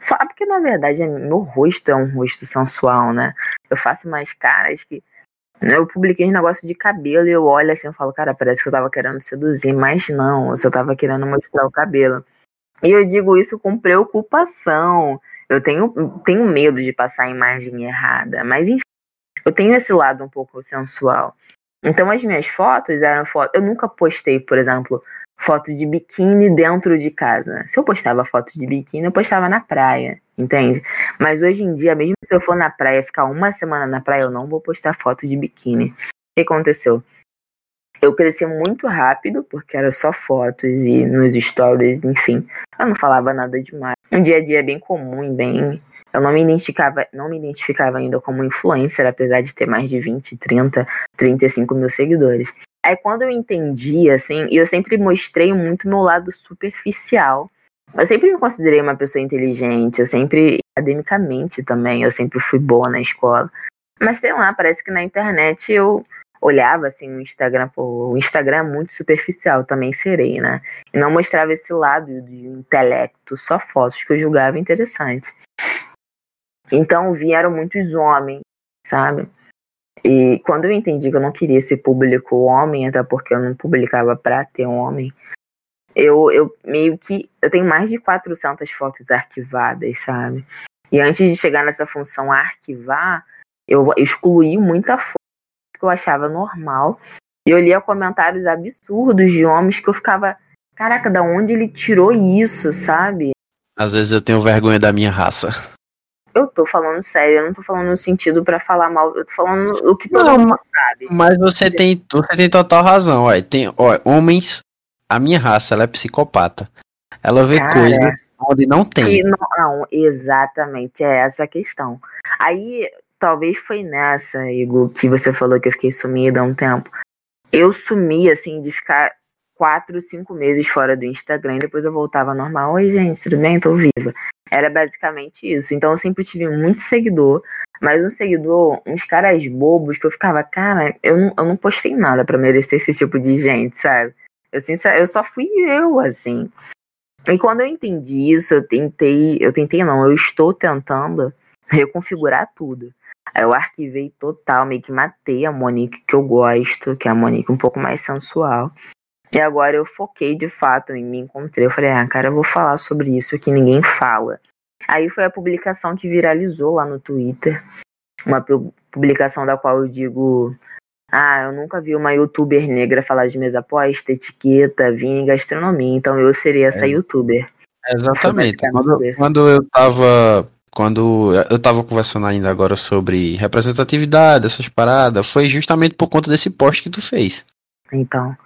Speaker 2: Só porque, na verdade, meu rosto é um rosto sensual, né? Eu faço mais caras que eu publiquei um negócio de cabelo e eu olho assim e falo, cara, parece que eu tava querendo seduzir, mas não, eu só tava querendo mostrar o cabelo. E eu digo isso com preocupação. Eu tenho, tenho medo de passar a imagem errada, mas enfim, eu tenho esse lado um pouco sensual. Então as minhas fotos eram fotos. Eu nunca postei, por exemplo, foto de biquíni dentro de casa. Se eu postava foto de biquíni, eu postava na praia, entende? Mas hoje em dia, mesmo se eu for na praia, ficar uma semana na praia, eu não vou postar foto de biquíni. O que aconteceu? Eu cresci muito rápido, porque era só fotos e nos stories, enfim. Eu não falava nada demais. Um dia a dia bem comum bem. Eu não me identificava, não me identificava ainda como influencer, apesar de ter mais de 20, 30, 35 mil seguidores. Aí quando eu entendi, assim, eu sempre mostrei muito meu lado superficial. Eu sempre me considerei uma pessoa inteligente, eu sempre, academicamente também, eu sempre fui boa na escola. Mas sei lá, parece que na internet eu olhava assim o Instagram, pô, o Instagram é muito superficial, também serei, né? E não mostrava esse lado de intelecto, só fotos que eu julgava interessantes. Então vieram muitos homens, sabe? E quando eu entendi que eu não queria esse público homem, até porque eu não publicava pra ter um homem, eu, eu meio que. Eu tenho mais de 400 fotos arquivadas, sabe? E antes de chegar nessa função arquivar, eu excluí muita foto que eu achava normal. E eu lia comentários absurdos de homens que eu ficava, caraca, da onde ele tirou isso, sabe?
Speaker 1: Às vezes eu tenho vergonha da minha raça.
Speaker 2: Eu tô falando sério, eu não tô falando no sentido para falar mal, eu tô falando o que todo não, mundo sabe.
Speaker 1: Mas você tem, você tem total razão, ó. Tem, ó, homens, a minha raça, ela é psicopata. Ela vê Cara, coisas onde não tem.
Speaker 2: Não, não, exatamente, é essa a questão. Aí, talvez foi nessa, Igor, que você falou que eu fiquei sumida há um tempo. Eu sumi, assim, de ficar quatro, cinco meses fora do Instagram, e depois eu voltava normal. Oi, gente, tudo bem? Tô viva. Era basicamente isso. Então eu sempre tive muito seguidor, mas um seguidor, uns caras bobos que eu ficava, cara, eu não, eu não postei nada para merecer esse tipo de gente, sabe? Eu, eu só fui eu, assim. E quando eu entendi isso, eu tentei, eu tentei não, eu estou tentando reconfigurar tudo. Aí eu arquivei total, meio que matei a Monique que eu gosto, que é a Monique um pouco mais sensual. E agora eu foquei de fato em me encontrei. Eu falei, ah, cara, eu vou falar sobre isso que ninguém fala. Aí foi a publicação que viralizou lá no Twitter. Uma publicação da qual eu digo. Ah, eu nunca vi uma youtuber negra falar de mesa aposta, etiqueta, vinho e gastronomia, então eu seria essa é. youtuber.
Speaker 1: Exatamente. Quando, quando eu tava. Quando eu tava conversando ainda agora sobre representatividade, essas paradas, foi justamente por conta desse post que tu fez.
Speaker 2: Então.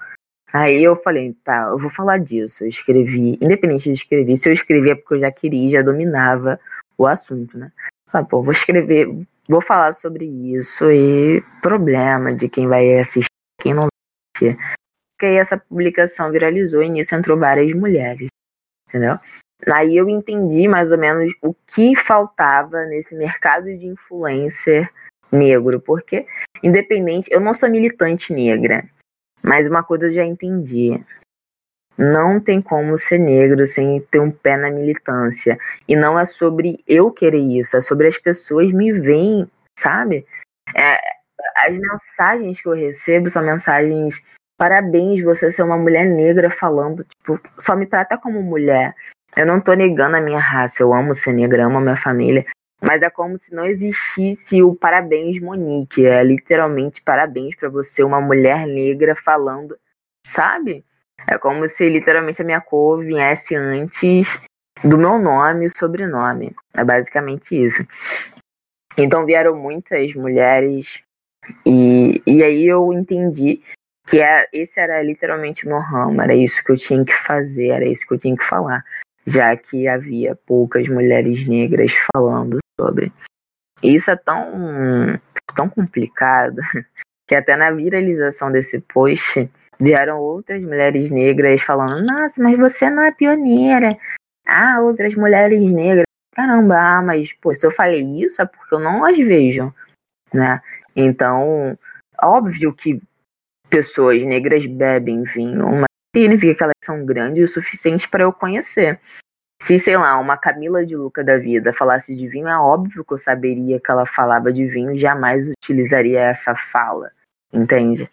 Speaker 2: Aí eu falei, tá, eu vou falar disso. Eu escrevi, independente de escrever, se eu escrevi é porque eu já queria, já dominava o assunto, né? Falei, pô, vou escrever, vou falar sobre isso e problema de quem vai assistir, quem não vai assistir. Porque aí essa publicação viralizou e nisso entrou várias mulheres, entendeu? Aí eu entendi mais ou menos o que faltava nesse mercado de influencer negro, porque independente, eu não sou militante negra, mas uma coisa eu já entendi. Não tem como ser negro sem ter um pé na militância. E não é sobre eu querer isso, é sobre as pessoas me veem, sabe? É, as mensagens que eu recebo são mensagens parabéns você ser uma mulher negra falando, tipo, só me trata como mulher. Eu não tô negando a minha raça, eu amo ser negra, amo a minha família, mas é como se não existisse o parabéns Monique, é literalmente parabéns para você, uma mulher negra falando, sabe? É como se literalmente a minha cor viesse antes do meu nome e sobrenome. É basicamente isso. Então vieram muitas mulheres e, e aí eu entendi que é, esse era literalmente meu ramo, era isso que eu tinha que fazer, era isso que eu tinha que falar, já que havia poucas mulheres negras falando sobre. E isso é tão, tão complicado [laughs] que até na viralização desse post vieram outras mulheres negras falando: Nossa, mas você não é pioneira. Ah, outras mulheres negras. Caramba, ah, mas pô, se eu falei isso é porque eu não as vejo, né? Então, óbvio que pessoas negras bebem vinho, mas significa que elas são grandes o suficiente para eu conhecer. Se, sei lá, uma Camila de Luca da vida falasse de vinho, é óbvio que eu saberia que ela falava de vinho, jamais utilizaria essa fala, entende?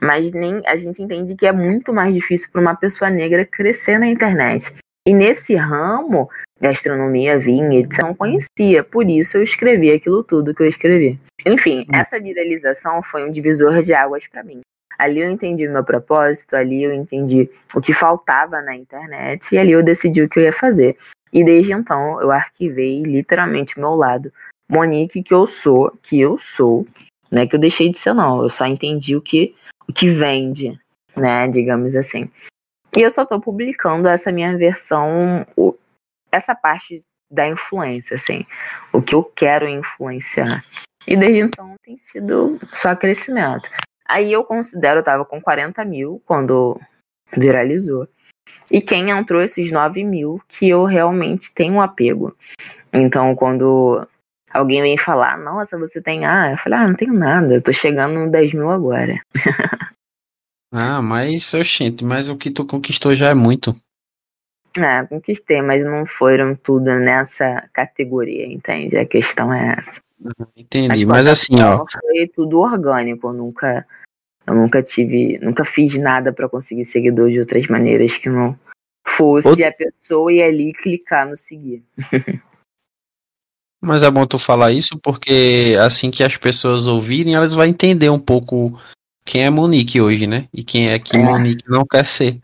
Speaker 2: Mas nem a gente entende que é muito mais difícil para uma pessoa negra crescer na internet. E nesse ramo, gastronomia, vinho, etc., não conhecia. Por isso eu escrevi aquilo tudo que eu escrevi. Enfim, hum. essa viralização foi um divisor de águas para mim. Ali eu entendi o meu propósito, ali eu entendi o que faltava na internet e ali eu decidi o que eu ia fazer. E desde então eu arquivei literalmente o meu lado Monique que eu sou, que eu sou, né? Que eu deixei de ser não, eu só entendi o que o que vende, né? Digamos assim. E eu só tô publicando essa minha versão, essa parte da influência, assim, o que eu quero influenciar. E desde então tem sido só crescimento. Aí eu considero, eu tava com 40 mil quando viralizou. E quem entrou esses 9 mil que eu realmente tenho um apego. Então, quando alguém vem falar, nossa, você tem. Ah, eu falei, ah, não tenho nada, eu tô chegando no 10 mil agora. [laughs]
Speaker 1: ah, mas, oxente, mas o que tu conquistou já é muito.
Speaker 2: É, conquistei, mas não foram tudo nessa categoria, entende? A questão é essa.
Speaker 1: Entendi, mas, mas assim, ó.
Speaker 2: Foi tudo orgânico, eu nunca eu nunca tive, nunca fiz nada para conseguir seguidor de outras maneiras que não fosse a pessoa ir ali clicar no seguir. [laughs]
Speaker 1: Mas é bom tu falar isso porque assim que as pessoas ouvirem, elas vão entender um pouco quem é Monique hoje, né? E quem é que é. Monique não quer ser.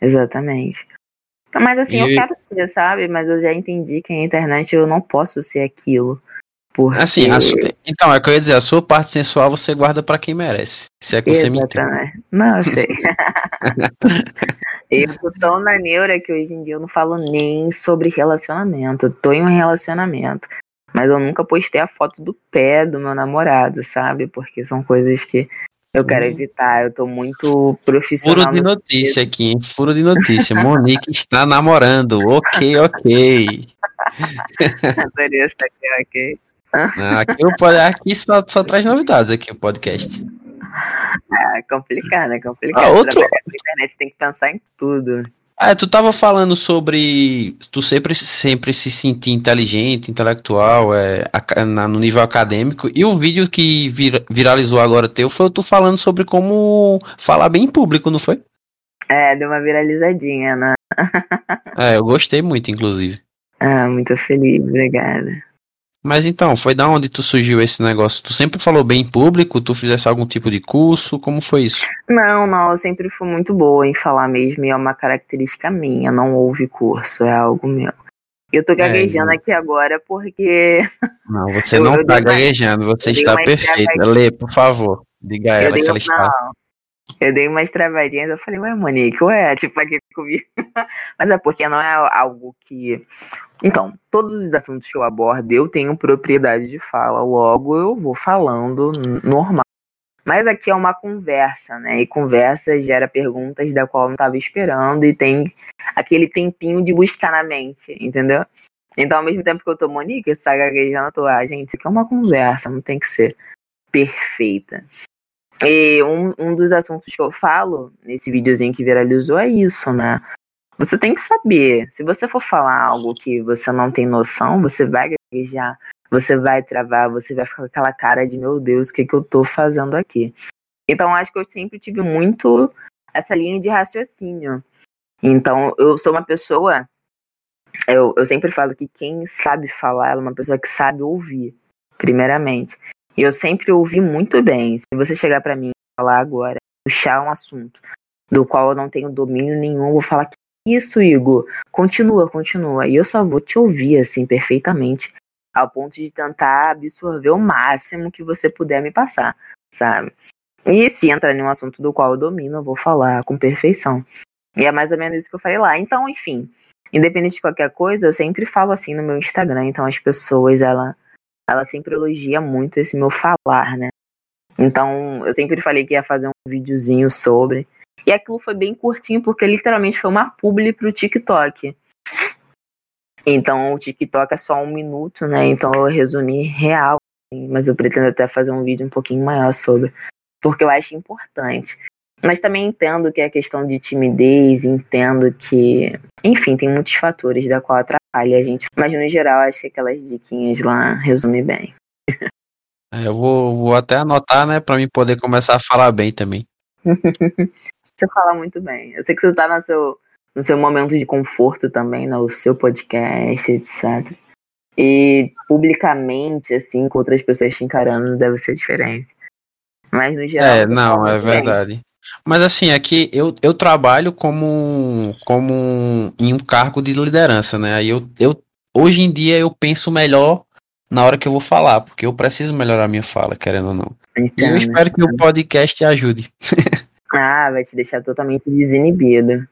Speaker 2: Exatamente. Mas assim, e... eu quero ser, sabe? Mas eu já entendi que a internet eu não posso ser aquilo.
Speaker 1: Porque... Assim, sua... então, é que eu ia dizer, a sua parte sensual você guarda para quem merece. Se é que você me entende.
Speaker 2: Não, eu sei. [laughs] eu tô tão na neura que hoje em dia eu não falo nem sobre relacionamento. Eu tô em um relacionamento. Mas eu nunca postei a foto do pé do meu namorado, sabe? Porque são coisas que eu quero hum. evitar. Eu tô muito profissional.
Speaker 1: Furo de notícia aqui, hein? Furo de notícia. Monique está namorando. Ok, ok. [laughs]
Speaker 2: Adorei essa aqui, ok.
Speaker 1: Aqui, o, aqui só, só traz novidades aqui o podcast.
Speaker 2: É complicado, é complicado. Ah,
Speaker 1: outro...
Speaker 2: Internet tem que pensar em tudo.
Speaker 1: Ah, tu tava falando sobre tu sempre, sempre se sentir inteligente, intelectual, é, na, no nível acadêmico. E o vídeo que vir, viralizou agora teu foi tu falando sobre como falar bem em público, não foi?
Speaker 2: É, deu uma viralizadinha, né? [laughs]
Speaker 1: é, eu gostei muito, inclusive.
Speaker 2: Ah, muito feliz, obrigada.
Speaker 1: Mas então, foi da onde tu surgiu esse negócio? Tu sempre falou bem em público? Tu fizesse algum tipo de curso? Como foi isso?
Speaker 2: Não, não, eu sempre fui muito boa em falar mesmo, e é uma característica minha, não houve curso, é algo meu. Eu tô gaguejando é, aqui agora porque.
Speaker 1: Não, você [laughs] eu, não eu tá gaguejando, você está perfeita. Lê, por favor. Diga a ela que ela está.
Speaker 2: Eu dei umas travadinhas, eu falei, ué, Monique, ué, tipo, aqui comigo. [laughs] Mas é porque não é algo que. Então, todos os assuntos que eu abordo, eu tenho propriedade de fala, logo eu vou falando normal. Mas aqui é uma conversa, né? E conversa gera perguntas da qual eu não estava esperando e tem aquele tempinho de buscar na mente, entendeu? Então, ao mesmo tempo que eu tô Monique, essa gaguejando, eu tô, ah, gente, isso aqui é uma conversa, não tem que ser perfeita. E um, um dos assuntos que eu falo nesse videozinho que viralizou é isso, né? Você tem que saber. Se você for falar algo que você não tem noção, você vai gaguejar, você vai travar, você vai ficar com aquela cara de meu Deus, o que, que eu tô fazendo aqui? Então, acho que eu sempre tive muito essa linha de raciocínio. Então, eu sou uma pessoa. Eu, eu sempre falo que quem sabe falar é uma pessoa que sabe ouvir, primeiramente. E eu sempre ouvi muito bem. Se você chegar para mim e falar agora, puxar um assunto do qual eu não tenho domínio nenhum, eu vou falar que isso, Igor, continua, continua. E eu só vou te ouvir assim perfeitamente, ao ponto de tentar absorver o máximo que você puder me passar, sabe? E se entrar em um assunto do qual eu domino, eu vou falar com perfeição. E é mais ou menos isso que eu falei lá. Então, enfim, independente de qualquer coisa, eu sempre falo assim no meu Instagram. Então, as pessoas, ela ela sempre elogia muito esse meu falar, né? Então, eu sempre falei que ia fazer um videozinho sobre. E aquilo foi bem curtinho, porque literalmente foi uma publi pro TikTok. Então, o TikTok é só um minuto, né? Então, eu resumi real. Assim, mas eu pretendo até fazer um vídeo um pouquinho maior sobre. Porque eu acho importante. Mas também entendo que é questão de timidez, entendo que, enfim, tem muitos fatores da qual atrapalha a gente. Mas no geral, acho que aquelas diquinhas lá resumem bem.
Speaker 1: É, eu vou, vou até anotar, né, pra mim poder começar a falar bem também. [laughs]
Speaker 2: você fala muito bem. Eu sei que você tá no seu, no seu momento de conforto também, no né, seu podcast, etc. E publicamente, assim, com outras pessoas te encarando, deve ser diferente. Mas no geral.
Speaker 1: É, não, é verdade. Bem. Mas assim, aqui eu, eu trabalho como, como em um cargo de liderança, né? Aí eu, eu hoje em dia eu penso melhor na hora que eu vou falar, porque eu preciso melhorar a minha fala, querendo ou não. E eu espero que o podcast ajude. [laughs]
Speaker 2: ah, vai te deixar totalmente desinibido.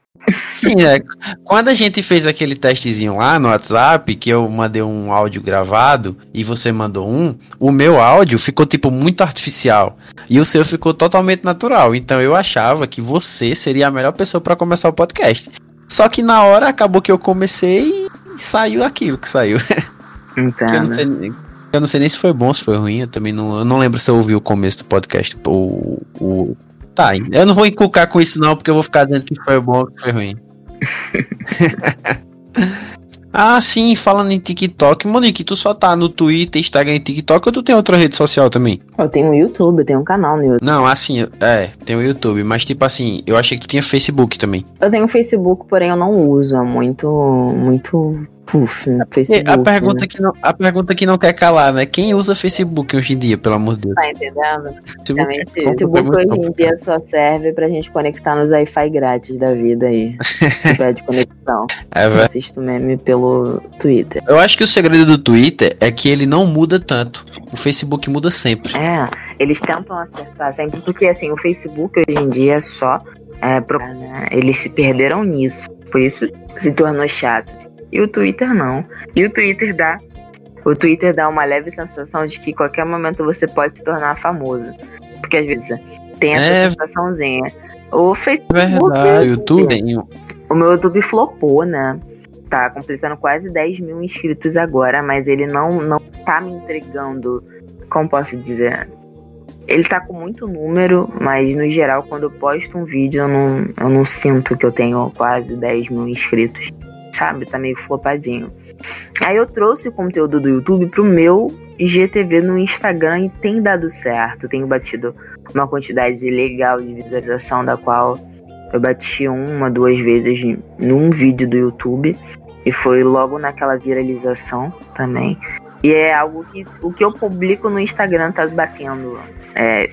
Speaker 1: Sim, é. Quando a gente fez aquele testezinho lá no WhatsApp, que eu mandei um áudio gravado e você mandou um, o meu áudio ficou tipo muito artificial e o seu ficou totalmente natural. Então eu achava que você seria a melhor pessoa para começar o podcast. Só que na hora acabou que eu comecei e saiu aquilo que saiu. [laughs]
Speaker 2: Entendo.
Speaker 1: Eu não, sei, eu não sei nem se foi bom, se foi ruim. Eu também não, eu não lembro se eu ouvi o começo do podcast, o, o Tá, eu não vou encucar com isso não, porque eu vou ficar dizendo que foi bom ou que foi ruim. [laughs] ah, sim, falando em TikTok. Monique, tu só tá no Twitter, Instagram e TikTok ou tu tem outra rede social também?
Speaker 2: Eu tenho o YouTube, eu tenho um canal no YouTube.
Speaker 1: Não, assim, é, tem o YouTube, mas tipo assim, eu achei que tu tinha Facebook também.
Speaker 2: Eu tenho Facebook, porém eu não uso, é muito, muito Puf, Facebook,
Speaker 1: a pergunta né? que não, a pergunta que não quer calar, né? Quem usa Facebook hoje em dia, pelo amor de Deus?
Speaker 2: Tá entendendo? Facebook, é Facebook hoje em dia só serve pra gente conectar nos Wi-Fi grátis da vida aí. [laughs] pede conexão. É, Eu assisto meme pelo Twitter.
Speaker 1: Eu acho que o segredo do Twitter é que ele não muda tanto. O Facebook muda sempre.
Speaker 2: É, eles tentam acertar sempre, porque assim, o Facebook hoje em dia é só. É, pro, né? Eles se perderam nisso. Por isso se tornou chato e o Twitter não. E o Twitter dá. O Twitter dá uma leve sensação de que qualquer momento você pode se tornar famoso. Porque às vezes tem essa é... sensaçãozinha. O Facebook.
Speaker 1: Verdade, YouTube.
Speaker 2: O meu YouTube flopou, né? Tá completando quase 10 mil inscritos agora, mas ele não, não tá me entregando. Como posso dizer? Ele tá com muito número, mas no geral, quando eu posto um vídeo, eu não, eu não sinto que eu tenho quase 10 mil inscritos sabe? Tá meio flopadinho. Aí eu trouxe o conteúdo do YouTube pro meu IGTV no Instagram e tem dado certo. Tenho batido uma quantidade legal de visualização, da qual eu bati uma, duas vezes num vídeo do YouTube. E foi logo naquela viralização também. E é algo que o que eu publico no Instagram tá batendo. É,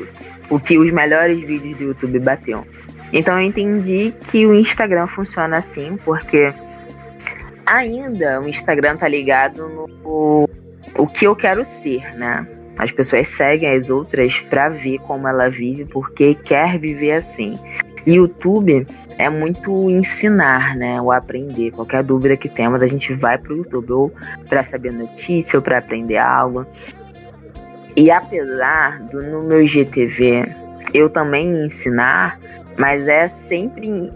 Speaker 2: o que os melhores vídeos do YouTube bateu. Então eu entendi que o Instagram funciona assim, porque ainda o Instagram tá ligado no o que eu quero ser, né? As pessoas seguem as outras para ver como ela vive, porque quer viver assim. YouTube é muito ensinar, né? O aprender. Qualquer dúvida que temos, a gente vai pro YouTube ou para saber notícia ou para aprender algo. E apesar do no meu GTV eu também ensinar, mas é sempre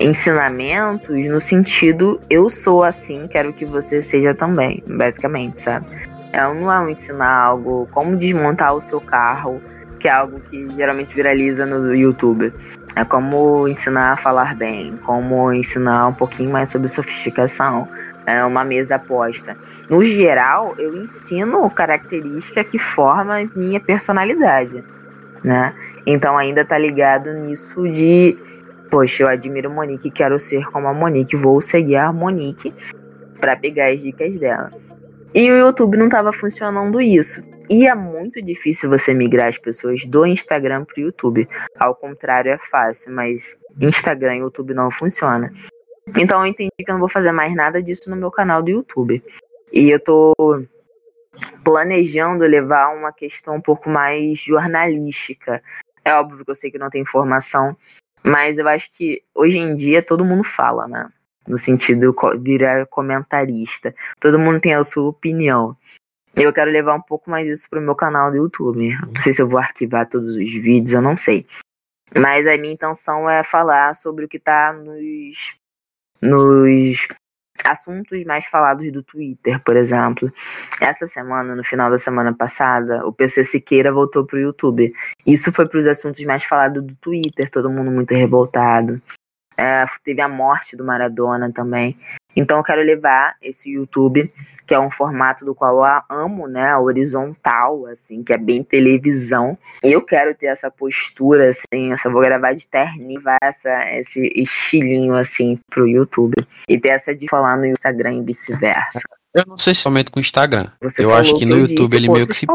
Speaker 2: ensinamentos no sentido eu sou assim, quero que você seja também, basicamente, sabe? É, não é um ensinar algo como desmontar o seu carro, que é algo que geralmente viraliza no YouTube. É como ensinar a falar bem, como ensinar um pouquinho mais sobre sofisticação, é uma mesa aposta. No geral, eu ensino característica que forma minha personalidade, né? Então ainda tá ligado nisso de, poxa, eu admiro Monique, quero ser como a Monique, vou seguir a Monique para pegar as dicas dela. E o YouTube não estava funcionando isso. E é muito difícil você migrar as pessoas do Instagram pro YouTube. Ao contrário, é fácil, mas Instagram e YouTube não funciona. Então eu entendi que eu não vou fazer mais nada disso no meu canal do YouTube. E eu tô planejando levar uma questão um pouco mais jornalística. É óbvio que eu sei que não tem informação, mas eu acho que hoje em dia todo mundo fala, né? No sentido de virar comentarista. Todo mundo tem a sua opinião. Eu quero levar um pouco mais isso pro meu canal do YouTube. Não sei se eu vou arquivar todos os vídeos, eu não sei. Mas a minha intenção é falar sobre o que tá nos, nos assuntos mais falados do Twitter, por exemplo. Essa semana, no final da semana passada, o PC Siqueira voltou pro YouTube. Isso foi para os assuntos mais falados do Twitter, todo mundo muito revoltado. É, teve a morte do Maradona também. Então eu quero levar esse YouTube, que é um formato do qual eu amo, né, horizontal, assim, que é bem televisão. Eu quero ter essa postura, assim, eu só vou gravar de terninho, essa, esse estilinho, assim, pro YouTube. E ter essa de falar no Instagram e vice-versa.
Speaker 1: Eu não sei se somente com o Instagram. Você eu acho que no YouTube ele meio que se.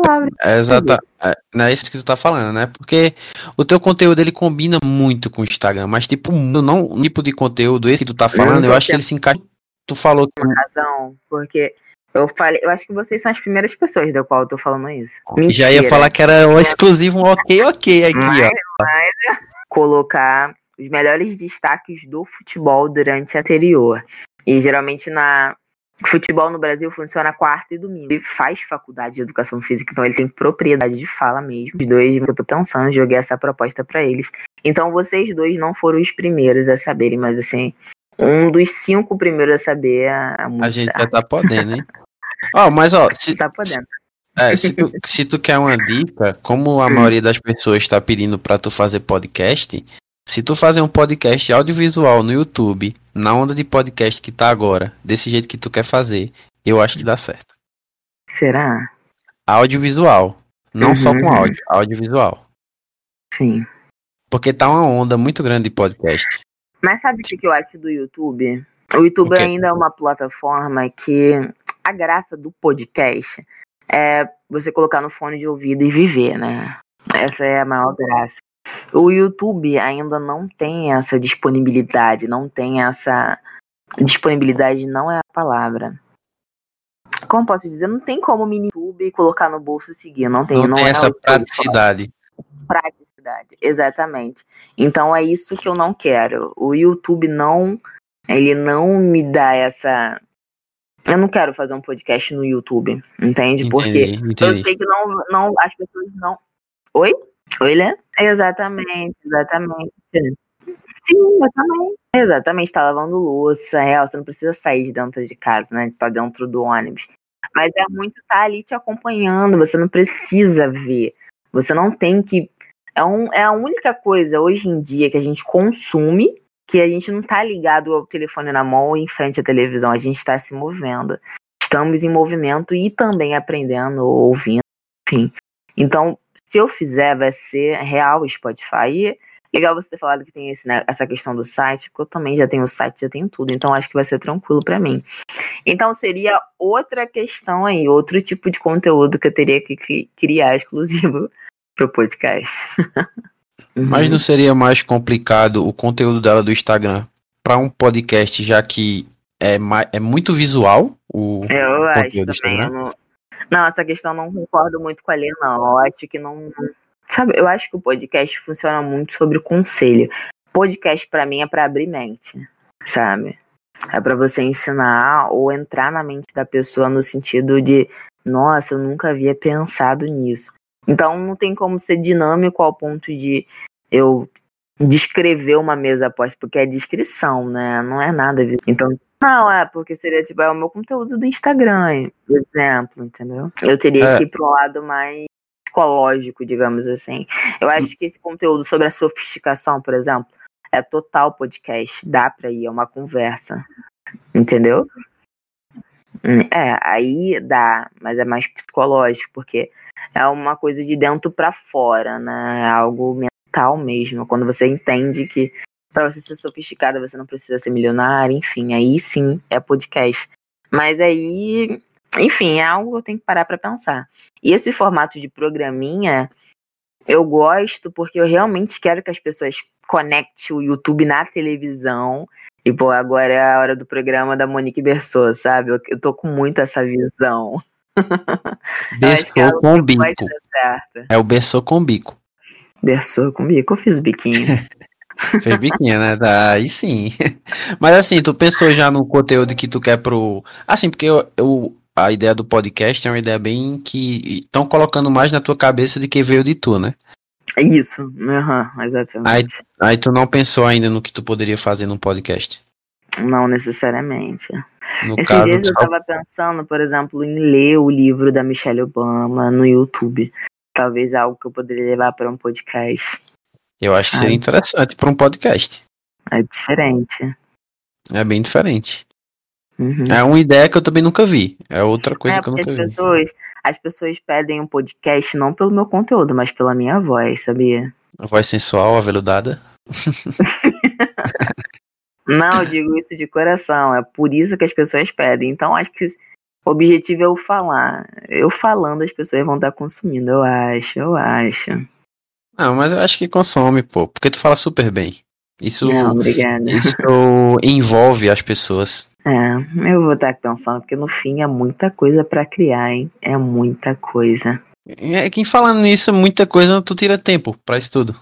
Speaker 1: É, exata, é, não é isso que tu tá falando, né? Porque o teu conteúdo ele combina muito com o Instagram, mas tipo, não o tipo de conteúdo esse que tu tá falando, eu, eu acho que ele se encaixa Tu falou que.
Speaker 2: Tem razão, porque eu falei, eu acho que vocês são as primeiras pessoas da qual eu tô falando isso.
Speaker 1: Mentira. Já ia falar que era um exclusivo, um ok, ok aqui, mas, ó.
Speaker 2: Mas colocar os melhores destaques do futebol durante a anterior. E geralmente na futebol no Brasil funciona quarta e domingo. Ele faz faculdade de educação física, então ele tem propriedade de fala mesmo. Os dois, eu tô pensando, joguei essa proposta para eles. Então vocês dois não foram os primeiros a saberem, mas assim, um dos cinco primeiros a saber a,
Speaker 1: a A gente já tá podendo, hein? [laughs] Ó, oh, mas ó, se,
Speaker 2: tá podendo.
Speaker 1: É, se, tu, se tu quer uma dica, como a maioria das pessoas está pedindo para tu fazer podcast, se tu fazer um podcast audiovisual no YouTube, na onda de podcast que tá agora, desse jeito que tu quer fazer, eu acho que dá certo.
Speaker 2: Será?
Speaker 1: Audiovisual. Não uhum. só com uhum. áudio, audiovisual.
Speaker 2: Sim.
Speaker 1: Porque tá uma onda muito grande de podcast.
Speaker 2: Mas sabe o que eu acho do YouTube? O YouTube ainda é uma plataforma que a graça do podcast é você colocar no fone de ouvido e viver, né? Essa é a maior graça. O YouTube ainda não tem essa disponibilidade, não tem essa. Disponibilidade não é a palavra. Como posso dizer? Não tem como mini YouTube colocar no bolso e seguir. Não tem,
Speaker 1: não,
Speaker 2: não
Speaker 1: tem é essa praticidade.
Speaker 2: Praticidade exatamente. Então é isso que eu não quero. O YouTube não, ele não me dá essa. Eu não quero fazer um podcast no YouTube, entende? Porque entendi. eu sei que não, não, as pessoas não. Oi? Oi, Lê? Exatamente, exatamente. Sim, exatamente. Exatamente, tá lavando louça, é, você não precisa sair de dentro de casa, né? Tá dentro do ônibus. Mas é muito tá ali te acompanhando, você não precisa ver. Você não tem que é, um, é a única coisa hoje em dia que a gente consome que a gente não está ligado ao telefone na mão ou em frente à televisão, a gente está se movendo. Estamos em movimento e também aprendendo, ouvindo, enfim. Então, se eu fizer, vai ser real Spotify. Legal você ter falado que tem esse, né, essa questão do site, porque eu também já tenho o site, já tenho tudo, então acho que vai ser tranquilo para mim. Então seria outra questão aí, outro tipo de conteúdo que eu teria que criar exclusivo pro podcast.
Speaker 1: uhum. Mas não seria mais complicado o conteúdo dela do Instagram para um podcast, já que é, é muito visual o
Speaker 2: Eu acho também. Eu não... não, essa questão não concordo muito com a não. Eu acho que não Sabe, eu acho que o podcast funciona muito sobre conselho. Podcast para mim é para abrir mente, sabe? É para você ensinar ou entrar na mente da pessoa no sentido de, nossa, eu nunca havia pensado nisso. Então não tem como ser dinâmico ao ponto de eu descrever uma mesa após, porque é descrição, né? Não é nada. Então, não, é, porque seria tipo, é o meu conteúdo do Instagram, por exemplo, entendeu? Eu teria é. que ir pro lado mais psicológico, digamos assim. Eu acho que esse conteúdo sobre a sofisticação, por exemplo, é total podcast. Dá pra ir, é uma conversa. Entendeu? É, aí dá, mas é mais psicológico, porque é uma coisa de dentro para fora, né? É algo mental mesmo. Quando você entende que para você ser sofisticada você não precisa ser milionário, enfim, aí sim é podcast. Mas aí enfim, é algo que eu tenho que parar para pensar. E esse formato de programinha, eu gosto porque eu realmente quero que as pessoas conectem o YouTube na televisão. E, pô, agora é a hora do programa da Monique Berçou, sabe? Eu, eu tô com muito essa visão. [laughs]
Speaker 1: Berçou é com bico. É o Berçou com bico.
Speaker 2: Berçou com bico, eu fiz biquinho. [laughs]
Speaker 1: Fez biquinho, né? Aí sim. [laughs] Mas assim, tu pensou já no conteúdo que tu quer pro. Assim, porque eu, eu a ideia do podcast é uma ideia bem que estão colocando mais na tua cabeça de que veio de tu, né?
Speaker 2: Isso, uhum, exatamente.
Speaker 1: Aí, aí tu não pensou ainda no que tu poderia fazer num podcast?
Speaker 2: Não necessariamente. No Esses caso, dias eu estava pensando, por exemplo, em ler o livro da Michelle Obama no YouTube. Talvez algo que eu poderia levar para um podcast.
Speaker 1: Eu acho que seria interessante para um podcast.
Speaker 2: É diferente.
Speaker 1: É bem diferente. Uhum. É uma ideia que eu também nunca vi. É outra coisa
Speaker 2: é,
Speaker 1: que eu nunca
Speaker 2: as
Speaker 1: vi.
Speaker 2: Pessoas, as pessoas pedem um podcast não pelo meu conteúdo, mas pela minha voz, sabia?
Speaker 1: A voz sensual, aveludada. [laughs]
Speaker 2: não, eu digo isso de coração. É por isso que as pessoas pedem. Então acho que o objetivo é eu falar. Eu falando, as pessoas vão estar consumindo, eu acho, eu acho.
Speaker 1: Não, mas eu acho que consome, pô, porque tu fala super bem. Isso,
Speaker 2: Não,
Speaker 1: isso envolve as pessoas. [laughs]
Speaker 2: É, eu vou estar pensando, porque no fim é muita coisa para criar, hein? É muita coisa.
Speaker 1: É, quem falando nisso, muita coisa, tu tira tempo para isso tudo.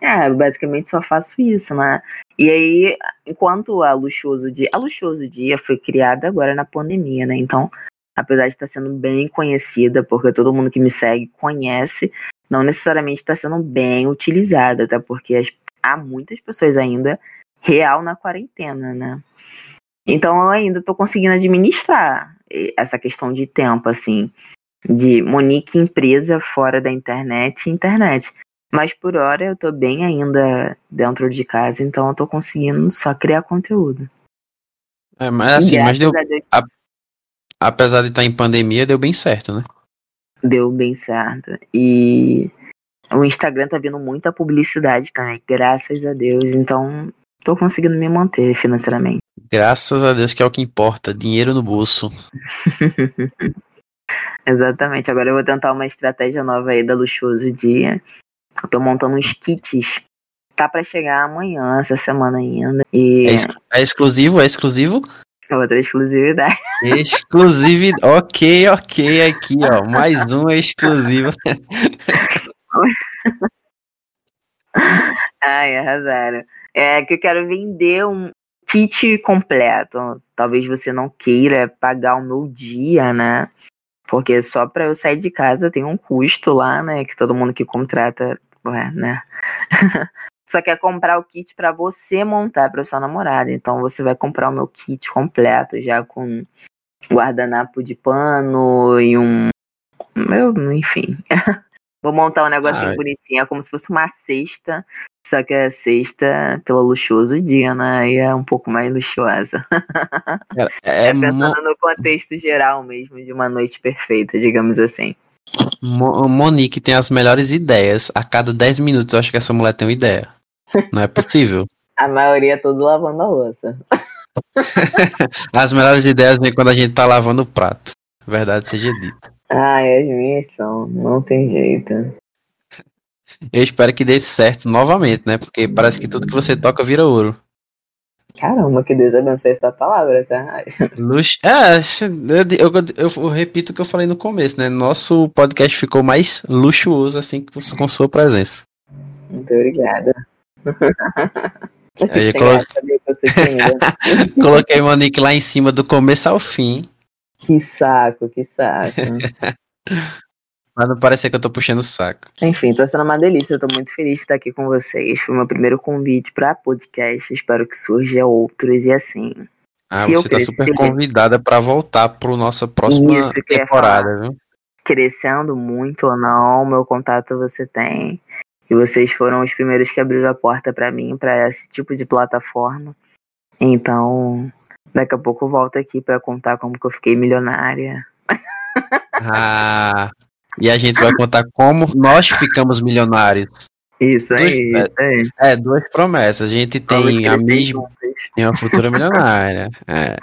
Speaker 2: É, eu basicamente só faço isso, né? E aí, enquanto a Luxuoso Dia. A Luxuoso Dia foi criada agora na pandemia, né? Então, apesar de estar sendo bem conhecida, porque todo mundo que me segue conhece, não necessariamente está sendo bem utilizada, até porque as, há muitas pessoas ainda real na quarentena, né? Então eu ainda estou conseguindo administrar essa questão de tempo, assim, de Monique empresa fora da internet e internet. Mas por hora eu estou bem ainda dentro de casa, então eu estou conseguindo só criar conteúdo.
Speaker 1: É, mas assim, mas deu. A, apesar de estar tá em pandemia, deu bem certo, né?
Speaker 2: Deu bem certo. E o Instagram tá vindo muita publicidade também, graças a Deus. Então, tô conseguindo me manter financeiramente.
Speaker 1: Graças a Deus que é o que importa, dinheiro no bolso. [laughs]
Speaker 2: Exatamente. Agora eu vou tentar uma estratégia nova aí da Luxuoso Dia. Eu tô montando uns kits. Tá para chegar amanhã, essa semana ainda. E...
Speaker 1: É, exclu é exclusivo? É exclusivo?
Speaker 2: É outra exclusividade. [laughs]
Speaker 1: Exclusividade. ok, ok, aqui, ó. Mais um exclusivo. [laughs] [laughs]
Speaker 2: Ai, arrasaram. É que eu quero vender um, kit completo. Talvez você não queira pagar o meu dia, né? Porque só para eu sair de casa tem um custo lá, né? Que todo mundo que contrata, ué, né? [laughs] só quer comprar o kit para você montar para sua namorada. Então você vai comprar o meu kit completo, já com guardanapo de pano e um. Eu, enfim. [laughs] Vou montar um negocinho Ai. bonitinho, é como se fosse uma cesta só que a sexta, pelo luxuoso dia, né? E é um pouco mais luxuosa. [laughs]
Speaker 1: É, é,
Speaker 2: é pensando no contexto geral mesmo, de uma noite perfeita, digamos assim.
Speaker 1: Mo Monique tem as melhores ideias. A cada 10 minutos eu acho que essa mulher tem uma ideia. Não é possível. [laughs]
Speaker 2: a maioria é tudo lavando a louça. [laughs]
Speaker 1: as melhores ideias vêm quando a gente tá lavando o prato. Verdade seja dita.
Speaker 2: Ai, as minhas são. Não tem jeito.
Speaker 1: Eu espero que dê certo novamente, né? Porque parece que tudo que você toca vira ouro.
Speaker 2: Caramba, que Deus abençoe essa palavra, tá?
Speaker 1: Lux... É, eu, eu, eu, repito o que eu falei no começo, né? Nosso podcast ficou mais luxuoso assim com sua presença.
Speaker 2: Muito obrigada.
Speaker 1: Aí, colo... [laughs] Coloquei Monique lá em cima do começo ao fim.
Speaker 2: Que saco, que saco. [laughs]
Speaker 1: Mas não parece que eu tô puxando o saco.
Speaker 2: Enfim, tá sendo uma delícia. Eu tô muito feliz de estar aqui com vocês. Foi meu primeiro convite pra podcast. Espero que surja outros e assim.
Speaker 1: Ah, você tá super convidada para voltar pro nossa próxima temporada, viu?
Speaker 2: Crescendo muito ou não, meu contato você tem. E vocês foram os primeiros que abriram a porta para mim, para esse tipo de plataforma. Então, daqui a pouco eu volto aqui para contar como que eu fiquei milionária. [laughs]
Speaker 1: Ah, e a gente vai contar como nós ficamos milionários.
Speaker 2: Isso aí,
Speaker 1: duas, é, é, duas promessas. A gente tem a mesma. Tem uma futura milionária. É.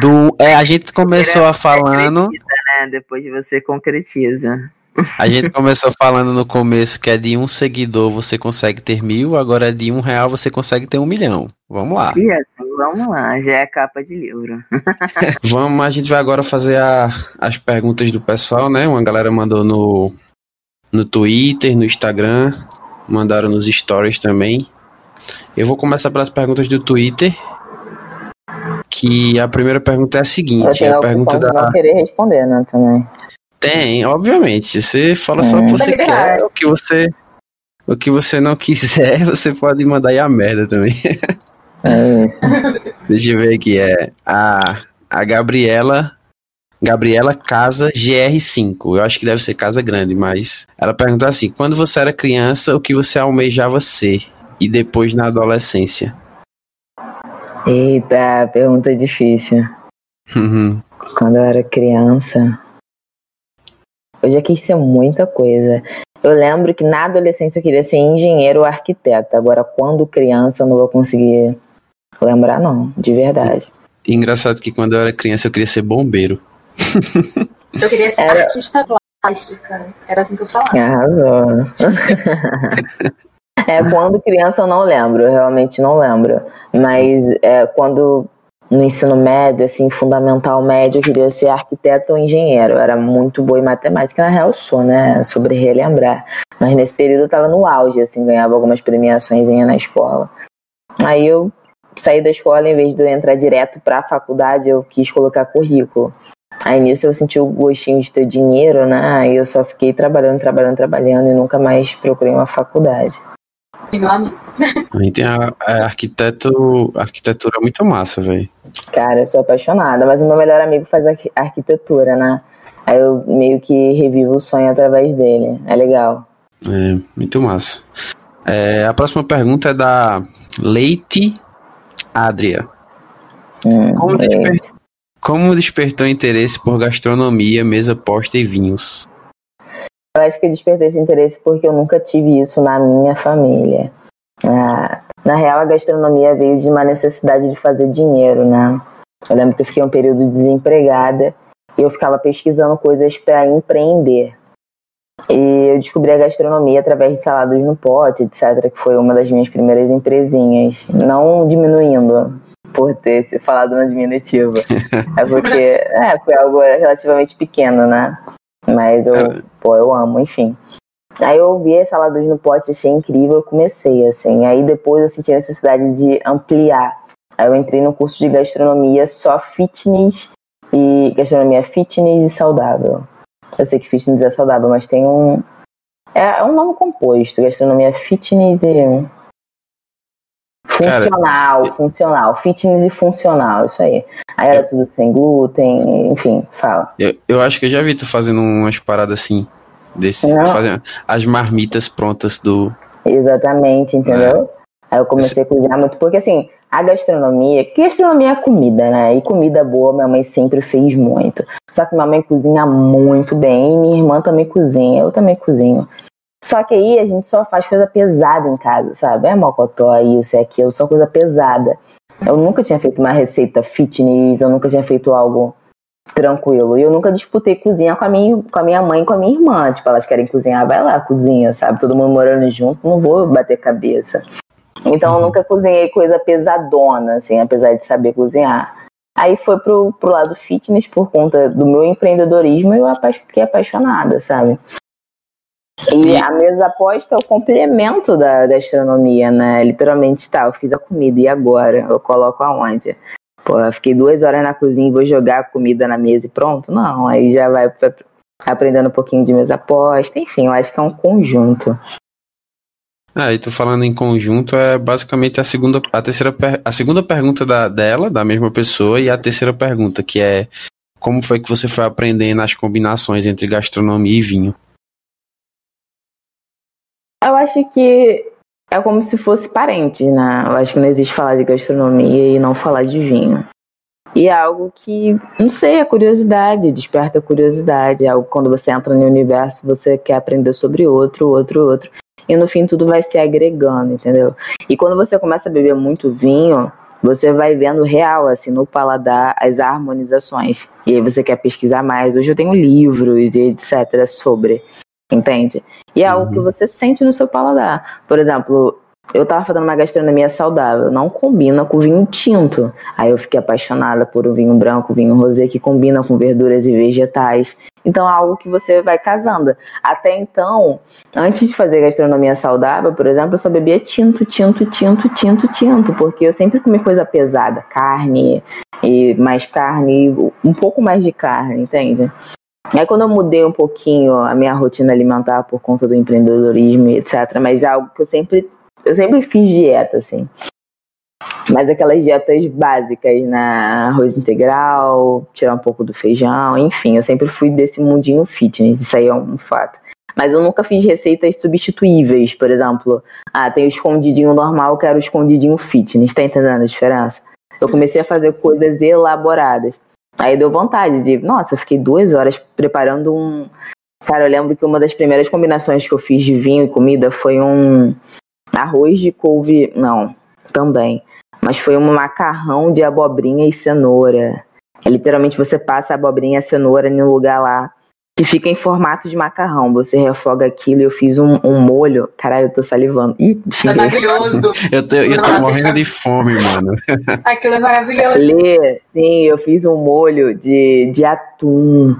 Speaker 1: Do, é, a gente começou a falando.
Speaker 2: Né? Depois você concretiza.
Speaker 1: A gente começou falando no começo que é de um seguidor você consegue ter mil, agora é de um real você consegue ter um milhão. Vamos lá.
Speaker 2: E assim, vamos lá, já é capa de livro. [laughs]
Speaker 1: vamos, a gente vai agora fazer a, as perguntas do pessoal, né? Uma galera mandou no, no Twitter, no Instagram, mandaram nos stories também. Eu vou começar pelas perguntas do Twitter. Que a primeira pergunta é a seguinte:
Speaker 2: Eu
Speaker 1: a pergunta da.
Speaker 2: Não querer responder, né, também.
Speaker 1: Tem, obviamente. Você fala só o que você quer, o que você. O que você não quiser, [laughs] você pode mandar aí a merda também.
Speaker 2: É [laughs]
Speaker 1: Deixa eu ver aqui. É a, a Gabriela. Gabriela Casa GR5. Eu acho que deve ser Casa Grande, mas ela perguntou assim: quando você era criança, o que você almejava ser? E depois na adolescência?
Speaker 2: Eita, pergunta difícil.
Speaker 1: Uhum.
Speaker 2: Quando eu era criança, eu já quis ser muita coisa. Eu lembro que na adolescência eu queria ser engenheiro ou arquiteto. Agora, quando criança, eu não vou conseguir lembrar, não, de verdade.
Speaker 1: engraçado que quando eu era criança eu queria ser bombeiro. [laughs]
Speaker 3: Eu queria ser era... artista plástica. Era assim que eu falava.
Speaker 2: Arrasou. [laughs] é, quando criança eu não lembro, eu realmente não lembro. Mas é, quando no ensino médio, assim, fundamental médio, eu queria ser arquiteto ou engenheiro. Eu era muito boa em matemática, na real sou, né? Sobre relembrar. Mas nesse período eu tava no auge, assim, ganhava algumas premiações na escola. Aí eu saí da escola, em vez de eu entrar direto para a faculdade, eu quis colocar currículo. Aí nisso eu senti o gostinho de ter dinheiro, né? Aí eu só fiquei trabalhando, trabalhando, trabalhando e nunca mais procurei uma faculdade.
Speaker 1: A gente tem a, a arquiteto, a arquitetura é muito massa, velho.
Speaker 2: Cara, eu sou apaixonada, mas o meu melhor amigo faz arquitetura, né? Aí eu meio que revivo o sonho através dele. É legal.
Speaker 1: É, muito massa. É, a próxima pergunta é da Leite Adria.
Speaker 2: Hum,
Speaker 1: como, desper... como despertou interesse por gastronomia, mesa posta e vinhos?
Speaker 2: Eu acho que eu despertei esse interesse porque eu nunca tive isso na minha família. Ah, na real, a gastronomia veio de uma necessidade de fazer dinheiro, né? Eu lembro que eu fiquei um período desempregada e eu ficava pesquisando coisas para empreender. E eu descobri a gastronomia através de saladas no pote, etc., que foi uma das minhas primeiras empresinhas. Não diminuindo por ter se falado no diminutivo. [laughs] é porque é, foi algo relativamente pequeno, né? Mas eu, é. pô, eu amo, enfim. Aí eu vi as saladas no pote, achei incrível, eu comecei, assim. Aí depois eu senti a necessidade de ampliar. Aí eu entrei no curso de gastronomia só fitness e gastronomia fitness e saudável. Eu sei que fitness é saudável, mas tem um. É, é um nome composto, gastronomia fitness e. Funcional, Cara, funcional, fitness e funcional, isso aí. Aí era eu, tudo sem glúten, enfim, fala.
Speaker 1: Eu, eu acho que eu já vi tu fazendo umas paradas assim, desse, fazendo as marmitas prontas do.
Speaker 2: Exatamente, entendeu? É. Aí eu comecei Esse... a cozinhar muito, porque assim, a gastronomia, que gastronomia é comida, né? E comida boa minha mãe sempre fez muito. Só que minha mãe cozinha muito bem, minha irmã também cozinha, eu também cozinho. Só que aí a gente só faz coisa pesada em casa, sabe? É mocotó, isso, é aquilo, só coisa pesada. Eu nunca tinha feito uma receita fitness, eu nunca tinha feito algo tranquilo. E eu nunca disputei cozinha com a, minha, com a minha mãe e com a minha irmã. Tipo, elas querem cozinhar, vai lá, cozinha, sabe? Todo mundo morando junto, não vou bater cabeça. Então eu nunca cozinhei coisa pesadona, assim, apesar de saber cozinhar. Aí foi pro, pro lado fitness por conta do meu empreendedorismo e eu fiquei apaixonada, sabe? E a mesa aposta é o complemento da gastronomia, né? Literalmente, tá, eu fiz a comida e agora? Eu coloco aonde? Pô, eu fiquei duas horas na cozinha e vou jogar a comida na mesa e pronto? Não, aí já vai aprendendo um pouquinho de mesa aposta. Enfim, eu acho que é um conjunto.
Speaker 1: Ah, e tu falando em conjunto é basicamente a segunda, a terceira, a segunda pergunta da, dela, da mesma pessoa, e a terceira pergunta, que é como foi que você foi aprendendo as combinações entre gastronomia e vinho?
Speaker 2: Eu acho que é como se fosse parente, né? Eu acho que não existe falar de gastronomia e não falar de vinho. E é algo que, não sei, é curiosidade, desperta curiosidade. É algo quando você entra no universo, você quer aprender sobre outro, outro, outro. E no fim tudo vai se agregando, entendeu? E quando você começa a beber muito vinho, você vai vendo real, assim, no paladar, as harmonizações. E aí você quer pesquisar mais. Hoje eu tenho livros e etc. sobre entende? E é algo uhum. que você sente no seu paladar. Por exemplo, eu tava fazendo uma gastronomia saudável, não combina com vinho tinto. Aí eu fiquei apaixonada por um vinho branco, vinho rosé que combina com verduras e vegetais. Então é algo que você vai casando. Até então, antes de fazer gastronomia saudável, por exemplo, eu só bebia tinto, tinto, tinto, tinto, tinto, porque eu sempre comi coisa pesada, carne e mais carne, um pouco mais de carne, entende? Aí quando eu mudei um pouquinho a minha rotina alimentar por conta do empreendedorismo etc, mas é algo que eu sempre eu sempre fiz dieta assim. Mas aquelas dietas básicas, né? Arroz integral, tirar um pouco do feijão, enfim, eu sempre fui desse mundinho fitness, isso aí é um fato. Mas eu nunca fiz receitas substituíveis, por exemplo, ah, tem o escondidinho normal, quero o escondidinho fitness, tá entendendo a diferença? Eu comecei a fazer coisas elaboradas. Aí deu vontade de, nossa, eu fiquei duas horas preparando um. Cara, eu lembro que uma das primeiras combinações que eu fiz de vinho e comida foi um arroz de couve. Não, também. Mas foi um macarrão de abobrinha e cenoura. É, literalmente você passa a abobrinha e a cenoura em um lugar lá que fica em formato de macarrão. Você refoga aquilo e eu fiz um, um molho. Caralho, eu tô salivando. Ih,
Speaker 3: é maravilhoso. [laughs]
Speaker 1: eu tô, eu tô morrendo de fome, mano.
Speaker 3: Aquilo é maravilhoso.
Speaker 2: Lê, sim, eu fiz um molho de, de atum.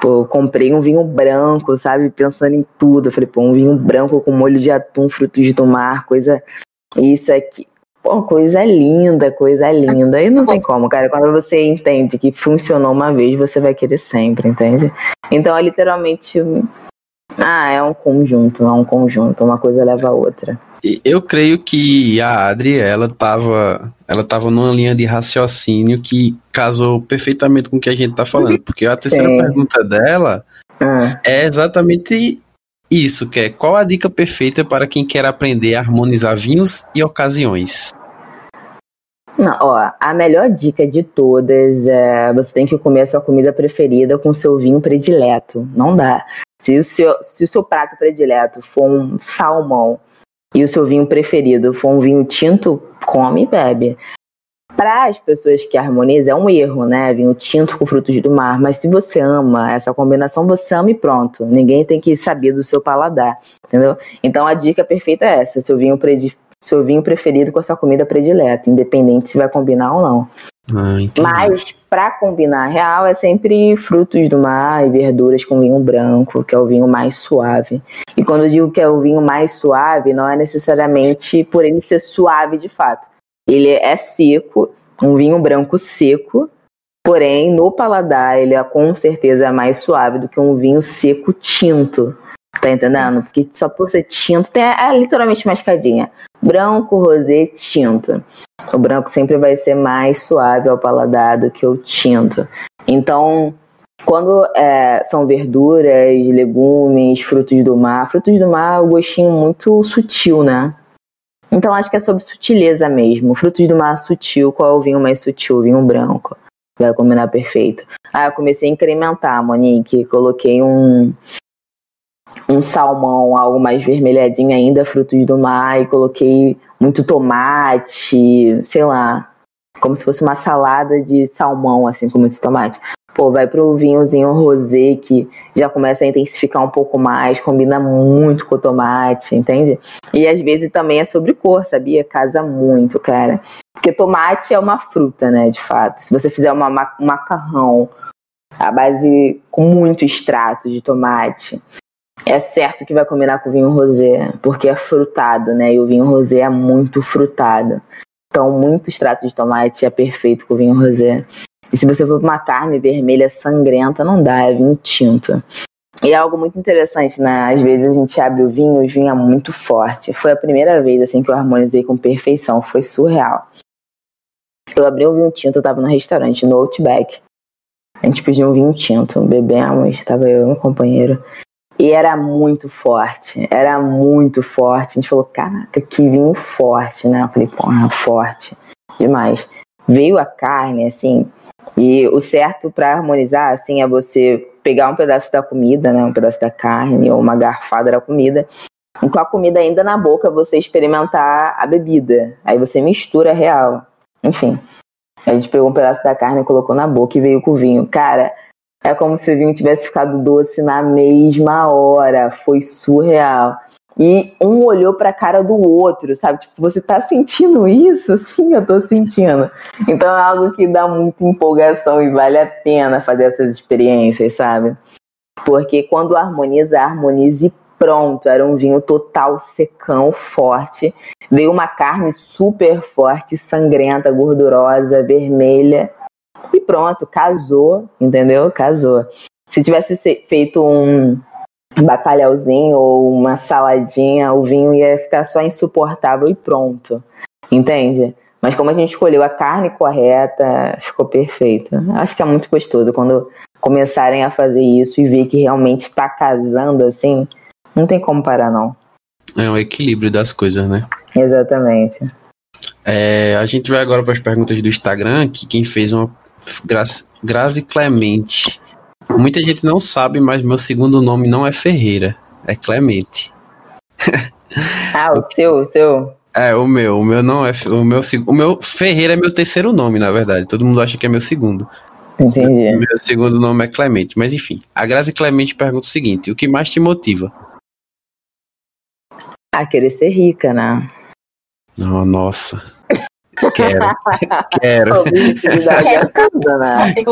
Speaker 2: Pô, eu comprei um vinho branco, sabe? Pensando em tudo. Eu falei, pô, um vinho branco com molho de atum, frutos do mar, coisa. Isso aqui. Pô, coisa linda, coisa linda. E não [laughs] tem como, cara. Quando você entende que funcionou uma vez, você vai querer sempre, entende? Então é literalmente. Ah, é um conjunto, é um conjunto. Uma coisa leva a outra.
Speaker 1: Eu creio que a Adri, ela tava, ela tava numa linha de raciocínio que casou perfeitamente com o que a gente tá falando. Porque a terceira [laughs] Sim. pergunta dela ah. é exatamente isso, que é qual a dica perfeita para quem quer aprender a harmonizar vinhos e ocasiões?
Speaker 2: Não, ó, a melhor dica de todas é você tem que comer a sua comida preferida com seu vinho predileto. Não dá. Se o seu, se o seu prato predileto for um salmão e o seu vinho preferido for um vinho tinto, come e bebe. Para as pessoas que harmonizam, é um erro, né? Vinho tinto com frutos do mar. Mas se você ama essa combinação, você ama e pronto. Ninguém tem que saber do seu paladar, entendeu? Então a dica perfeita é essa: seu vinho predileto seu vinho preferido com a sua comida predileta, independente se vai combinar ou não.
Speaker 1: Ah,
Speaker 2: Mas para combinar real é sempre frutos do mar e verduras com vinho branco, que é o vinho mais suave. E quando eu digo que é o vinho mais suave, não é necessariamente por ele ser suave de fato. Ele é seco, um vinho branco seco, porém no paladar ele é com certeza mais suave do que um vinho seco tinto. Tá entendendo? Porque só por ser tinto, tem, é literalmente mascadinha. Branco, rosé, tinto. O branco sempre vai ser mais suave ao paladar do que o tinto. Então, quando é, são verduras, legumes, frutos do mar, frutos do mar, o gostinho muito sutil, né? Então acho que é sobre sutileza mesmo. Frutos do mar sutil, qual é o vinho mais sutil? Vinho branco. Vai combinar perfeito. Ah, eu comecei a incrementar, Monique. Coloquei um, um salmão, algo mais vermelhadinho ainda, frutos do mar, e coloquei muito tomate, sei lá, como se fosse uma salada de salmão, assim, com muito tomate. Pô, vai pro vinhozinho rosé, que já começa a intensificar um pouco mais, combina muito com o tomate, entende? E às vezes também é sobre cor, sabia? Casa muito, cara. Porque tomate é uma fruta, né, de fato. Se você fizer uma, um macarrão à base com muito extrato de tomate, é certo que vai combinar com o vinho rosé, porque é frutado, né? E o vinho rosé é muito frutado. Então, muito extrato de tomate é perfeito com o vinho rosé. E se você for uma carne vermelha sangrenta, não dá, é vinho tinto. E é algo muito interessante, né? Às vezes a gente abre o vinho, o vinho é muito forte. Foi a primeira vez assim que eu harmonizei com perfeição, foi surreal. Eu abri um vinho tinto, eu tava no restaurante, no Outback. A gente pediu um vinho tinto, bebemos, tava eu e meu companheiro. E era muito forte, era muito forte. A gente falou, caraca, que vinho forte, né? Eu falei, porra, forte demais. Veio a carne, assim, e o certo para harmonizar, assim, é você pegar um pedaço da comida, né? Um pedaço da carne ou uma garfada da comida. E com a comida ainda na boca, você experimentar a bebida. Aí você mistura real. Enfim. A gente pegou um pedaço da carne, colocou na boca e veio com o vinho. Cara, é como se o vinho tivesse ficado doce na mesma hora. Foi surreal. E um olhou pra cara do outro, sabe? Tipo, você tá sentindo isso? Sim, eu tô sentindo. Então é algo que dá muita empolgação e vale a pena fazer essas experiências, sabe? Porque quando harmoniza, harmonize pronto. Era um vinho total secão, forte. Veio uma carne super forte, sangrenta, gordurosa, vermelha e pronto, casou, entendeu? Casou. Se tivesse feito um bacalhauzinho ou uma saladinha, o vinho ia ficar só insuportável e pronto, entende? Mas como a gente escolheu a carne correta, ficou perfeito. Acho que é muito gostoso quando começarem a fazer isso e ver que realmente está casando assim, não tem como parar não.
Speaker 1: É um equilíbrio das coisas, né?
Speaker 2: Exatamente.
Speaker 1: É, a gente vai agora para as perguntas do Instagram, que quem fez uma Grazi Clemente. Muita gente não sabe, mas meu segundo nome não é Ferreira, é Clemente.
Speaker 2: ah, o seu, o seu.
Speaker 1: É, o meu, o meu não é, o meu, o meu Ferreira é meu terceiro nome, na verdade. Todo mundo acha que é meu segundo.
Speaker 2: Entendi.
Speaker 1: Meu segundo nome é Clemente, mas enfim. A Grazi Clemente pergunta o seguinte: o que mais te motiva?
Speaker 2: A querer ser rica, né?
Speaker 1: Oh, nossa. Quero. [laughs] Quero.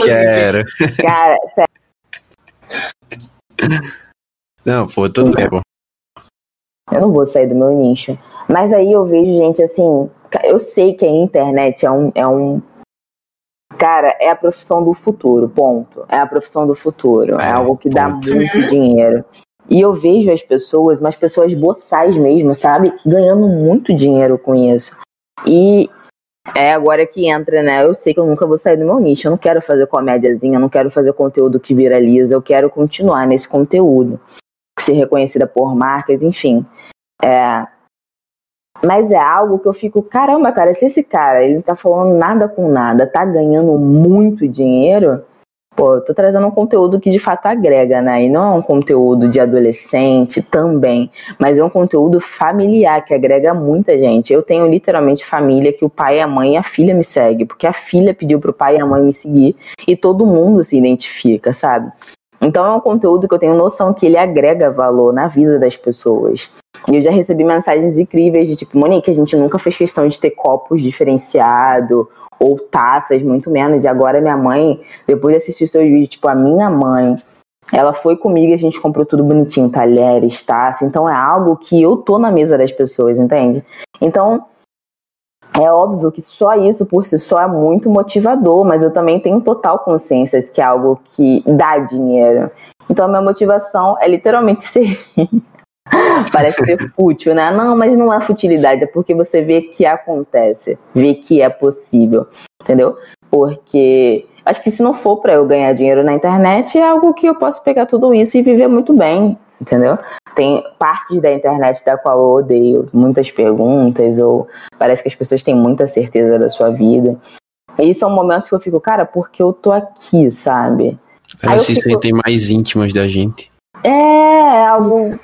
Speaker 1: Quero.
Speaker 2: Cara, sério.
Speaker 1: Não, pô, tudo bem, pô.
Speaker 2: Eu não vou sair do meu nicho. Mas aí eu vejo gente assim. Eu sei que a internet é um, é um. Cara, é a profissão do futuro, ponto. É a profissão do futuro. É, é algo que ponto. dá muito dinheiro. E eu vejo as pessoas, umas pessoas boçais mesmo, sabe? Ganhando muito dinheiro com isso. E é agora que entra, né? Eu sei que eu nunca vou sair do meu nicho. Eu não quero fazer comédiazinha, eu não quero fazer conteúdo que viraliza, eu quero continuar nesse conteúdo. Ser reconhecida por marcas, enfim. É... Mas é algo que eu fico, caramba, cara, se esse cara ele não tá falando nada com nada, tá ganhando muito dinheiro, pô, eu tô trazendo um conteúdo que de fato agrega, né? E não é um conteúdo de adolescente também, mas é um conteúdo familiar que agrega muita gente. Eu tenho literalmente família que o pai, a mãe e a filha me seguem, porque a filha pediu pro pai e a mãe me seguir e todo mundo se identifica, sabe? Então é um conteúdo que eu tenho noção que ele agrega valor na vida das pessoas. E eu já recebi mensagens incríveis de tipo, Monique, a gente nunca fez questão de ter copos diferenciado ou taças, muito menos. E agora minha mãe, depois de assistir seus vídeos, tipo, a minha mãe, ela foi comigo e a gente comprou tudo bonitinho, talheres, taça. Então é algo que eu tô na mesa das pessoas, entende? Então é óbvio que só isso por si só é muito motivador, mas eu também tenho total consciência que é algo que dá dinheiro. Então a minha motivação é literalmente [laughs] ser [laughs] Parece ser fútil, né? Não, mas não é futilidade, é porque você vê que acontece, vê que é possível, entendeu? Porque acho que se não for para eu ganhar dinheiro na internet, é algo que eu posso pegar tudo isso e viver muito bem. entendeu? Tem partes da internet da qual eu odeio, muitas perguntas, ou parece que as pessoas têm muita certeza da sua vida. E são momentos que eu fico, cara, porque eu tô aqui, sabe?
Speaker 1: Elas se fico... sentem mais íntimas da gente.
Speaker 2: É, é algo é,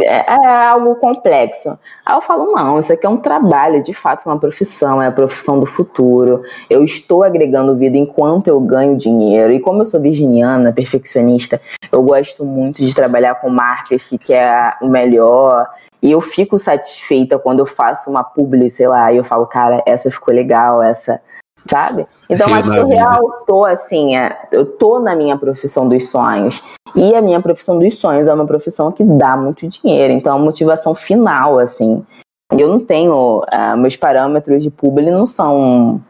Speaker 2: é, algo complexo. Aí eu falo, não, isso aqui é um trabalho, de fato, uma profissão, é a profissão do futuro. Eu estou agregando vida enquanto eu ganho dinheiro. E como eu sou virginiana, perfeccionista, eu gosto muito de trabalhar com marcas que quer o melhor. E eu fico satisfeita quando eu faço uma publi, sei lá, e eu falo, cara, essa ficou legal, essa sabe? Então, acho que eu real tô assim, é, eu tô na minha profissão dos sonhos. E a minha profissão dos sonhos é uma profissão que dá muito dinheiro. Então, a motivação final, assim. Eu não tenho. Uh, meus parâmetros de publi não são.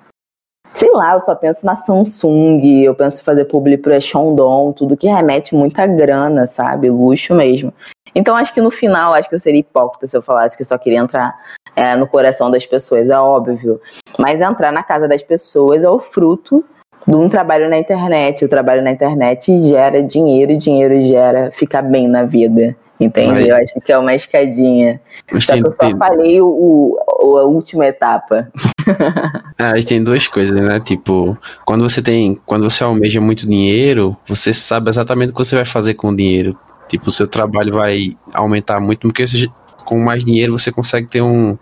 Speaker 2: Sei lá, eu só penso na Samsung, eu penso em fazer publi pro Echandon, tudo que remete muita grana, sabe? Luxo mesmo. Então, acho que no final, acho que eu seria hipócrita se eu falasse que eu só queria entrar é, no coração das pessoas, é óbvio. Mas entrar na casa das pessoas é o fruto de um trabalho na internet. O trabalho na internet gera dinheiro e dinheiro gera ficar bem na vida. Entende? Eu acho que é uma escadinha. Só que eu só falei o, o, a última etapa. [laughs]
Speaker 1: ah, tem duas coisas, né? Tipo, quando você tem. Quando você almeja muito dinheiro, você sabe exatamente o que você vai fazer com o dinheiro. Tipo, o seu trabalho vai aumentar muito, porque você com mais dinheiro você consegue ter um,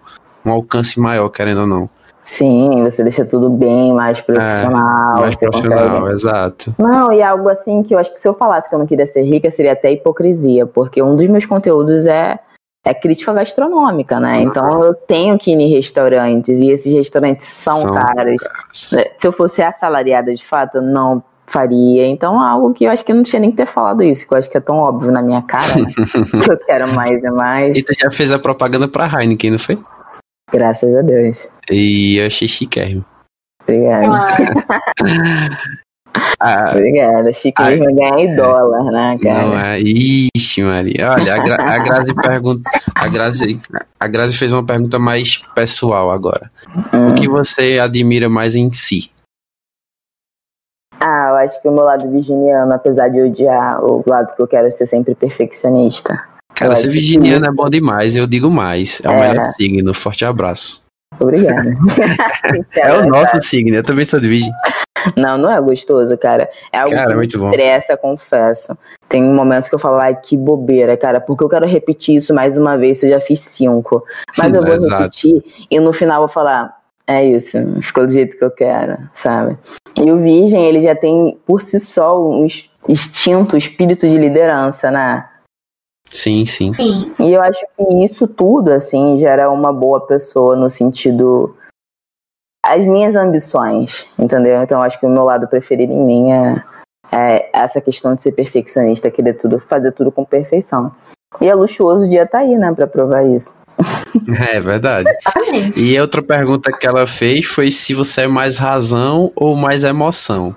Speaker 1: um alcance maior, querendo ou não.
Speaker 2: Sim, você deixa tudo bem mais profissional.
Speaker 1: É, mais profissional, consegue... exato.
Speaker 2: Não, e algo assim que eu acho que se eu falasse que eu não queria ser rica, seria até hipocrisia, porque um dos meus conteúdos é, é crítica gastronômica, né? Então eu tenho que ir em restaurantes, e esses restaurantes são, são caros. caros. Se eu fosse assalariada de fato, não faria. Então, algo que eu acho que eu não tinha nem que ter falado isso, que eu acho que é tão óbvio na minha cara, né? [laughs] que eu quero mais e mais.
Speaker 1: E tu já fez a propaganda pra Heineken, não foi?
Speaker 2: Graças a Deus.
Speaker 1: E eu achei chiquérrimo.
Speaker 2: Obrigada. Ah, [laughs] Obrigada. Chiquérrimo ganha em dólar, né, cara? Não,
Speaker 1: é... Ixi, Maria. Olha, a, Gra a Grazi pergunta. A Grazi, a Grazi fez uma pergunta mais pessoal agora. Hum. O que você admira mais em si?
Speaker 2: Ah, eu acho que o meu lado virginiano, apesar de odiar o lado que eu quero ser sempre perfeccionista.
Speaker 1: Cara, ser virginiano é bom demais, eu digo mais. É o é. melhor signo. Forte abraço.
Speaker 2: Obrigada. [laughs]
Speaker 1: é o nosso signo, eu também sou de virgem.
Speaker 2: Não, não é gostoso, cara. É algo cara, que muito me estressa, confesso. Tem momentos que eu falo, ai, que bobeira, cara, porque eu quero repetir isso mais uma vez, eu já fiz cinco. Mas eu vou repetir e no final eu vou falar, é isso, ficou do jeito que eu quero, sabe? E o virgem, ele já tem por si só um instinto, espírito de liderança, né?
Speaker 1: Sim, sim.
Speaker 3: Sim.
Speaker 2: E eu acho que isso tudo, assim, gera uma boa pessoa no sentido. As minhas ambições, entendeu? Então eu acho que o meu lado preferido em mim é, é essa questão de ser perfeccionista, querer tudo, fazer tudo com perfeição. E é luxuoso o dia tá aí, né, pra provar isso. [laughs]
Speaker 1: É verdade. E outra pergunta que ela fez foi se você é mais razão ou mais emoção.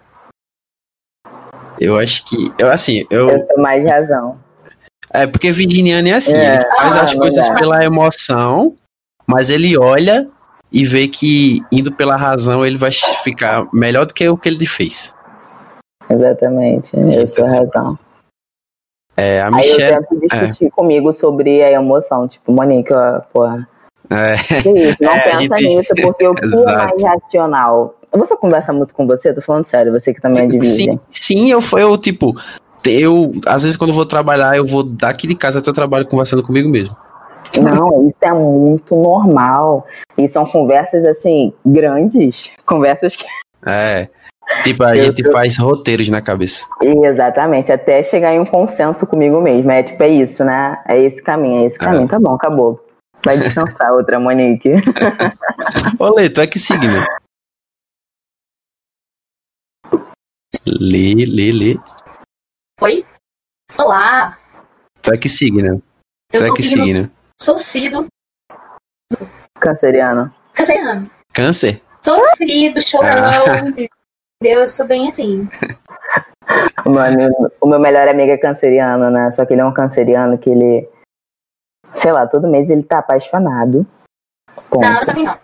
Speaker 1: Eu acho que. Eu, assim, eu.
Speaker 2: Eu sou mais razão.
Speaker 1: É porque Virginiano é assim, é. ele faz ah, as coisas pela emoção, mas ele olha e vê que indo pela razão ele vai ficar melhor do que o que ele fez.
Speaker 2: Exatamente, eu sou a razão.
Speaker 1: É, a Michelle,
Speaker 2: Aí eu tento discutir é. comigo sobre a emoção, tipo, Monique, ó, porra. É. Isso, não [laughs] é, pensa gente... nisso, [laughs] porque o que é mais racional? Você conversa muito com você? Tô falando sério, você que também é de
Speaker 1: Sim, sim eu, eu, tipo, eu, às vezes quando eu vou trabalhar, eu vou daqui de casa até o trabalho conversando comigo mesmo.
Speaker 2: Não, isso é muito normal. E são conversas, assim, grandes. Conversas que.
Speaker 1: É. Tipo, a eu gente tô... faz roteiros na cabeça.
Speaker 2: Exatamente, até chegar em um consenso comigo mesmo. É tipo, é isso, né? É esse caminho, é esse caminho. É. Tá bom, acabou. Vai descansar, [laughs] outra Monique. [laughs]
Speaker 1: Ô, Lê, tu é que signo? Lê, lê, lê.
Speaker 3: Oi? Olá!
Speaker 1: Tu é que signo? Tu é que signo?
Speaker 3: Sofrido.
Speaker 2: Canceriano.
Speaker 3: Canceriano.
Speaker 1: Câncer?
Speaker 3: Sofrido, chorão. Ah. Eu sou bem assim.
Speaker 2: Mano, o meu melhor amigo é canceriano, né? Só que ele é um canceriano que ele. Sei lá, todo mês ele tá apaixonado.
Speaker 3: Ponto. Não, assim não.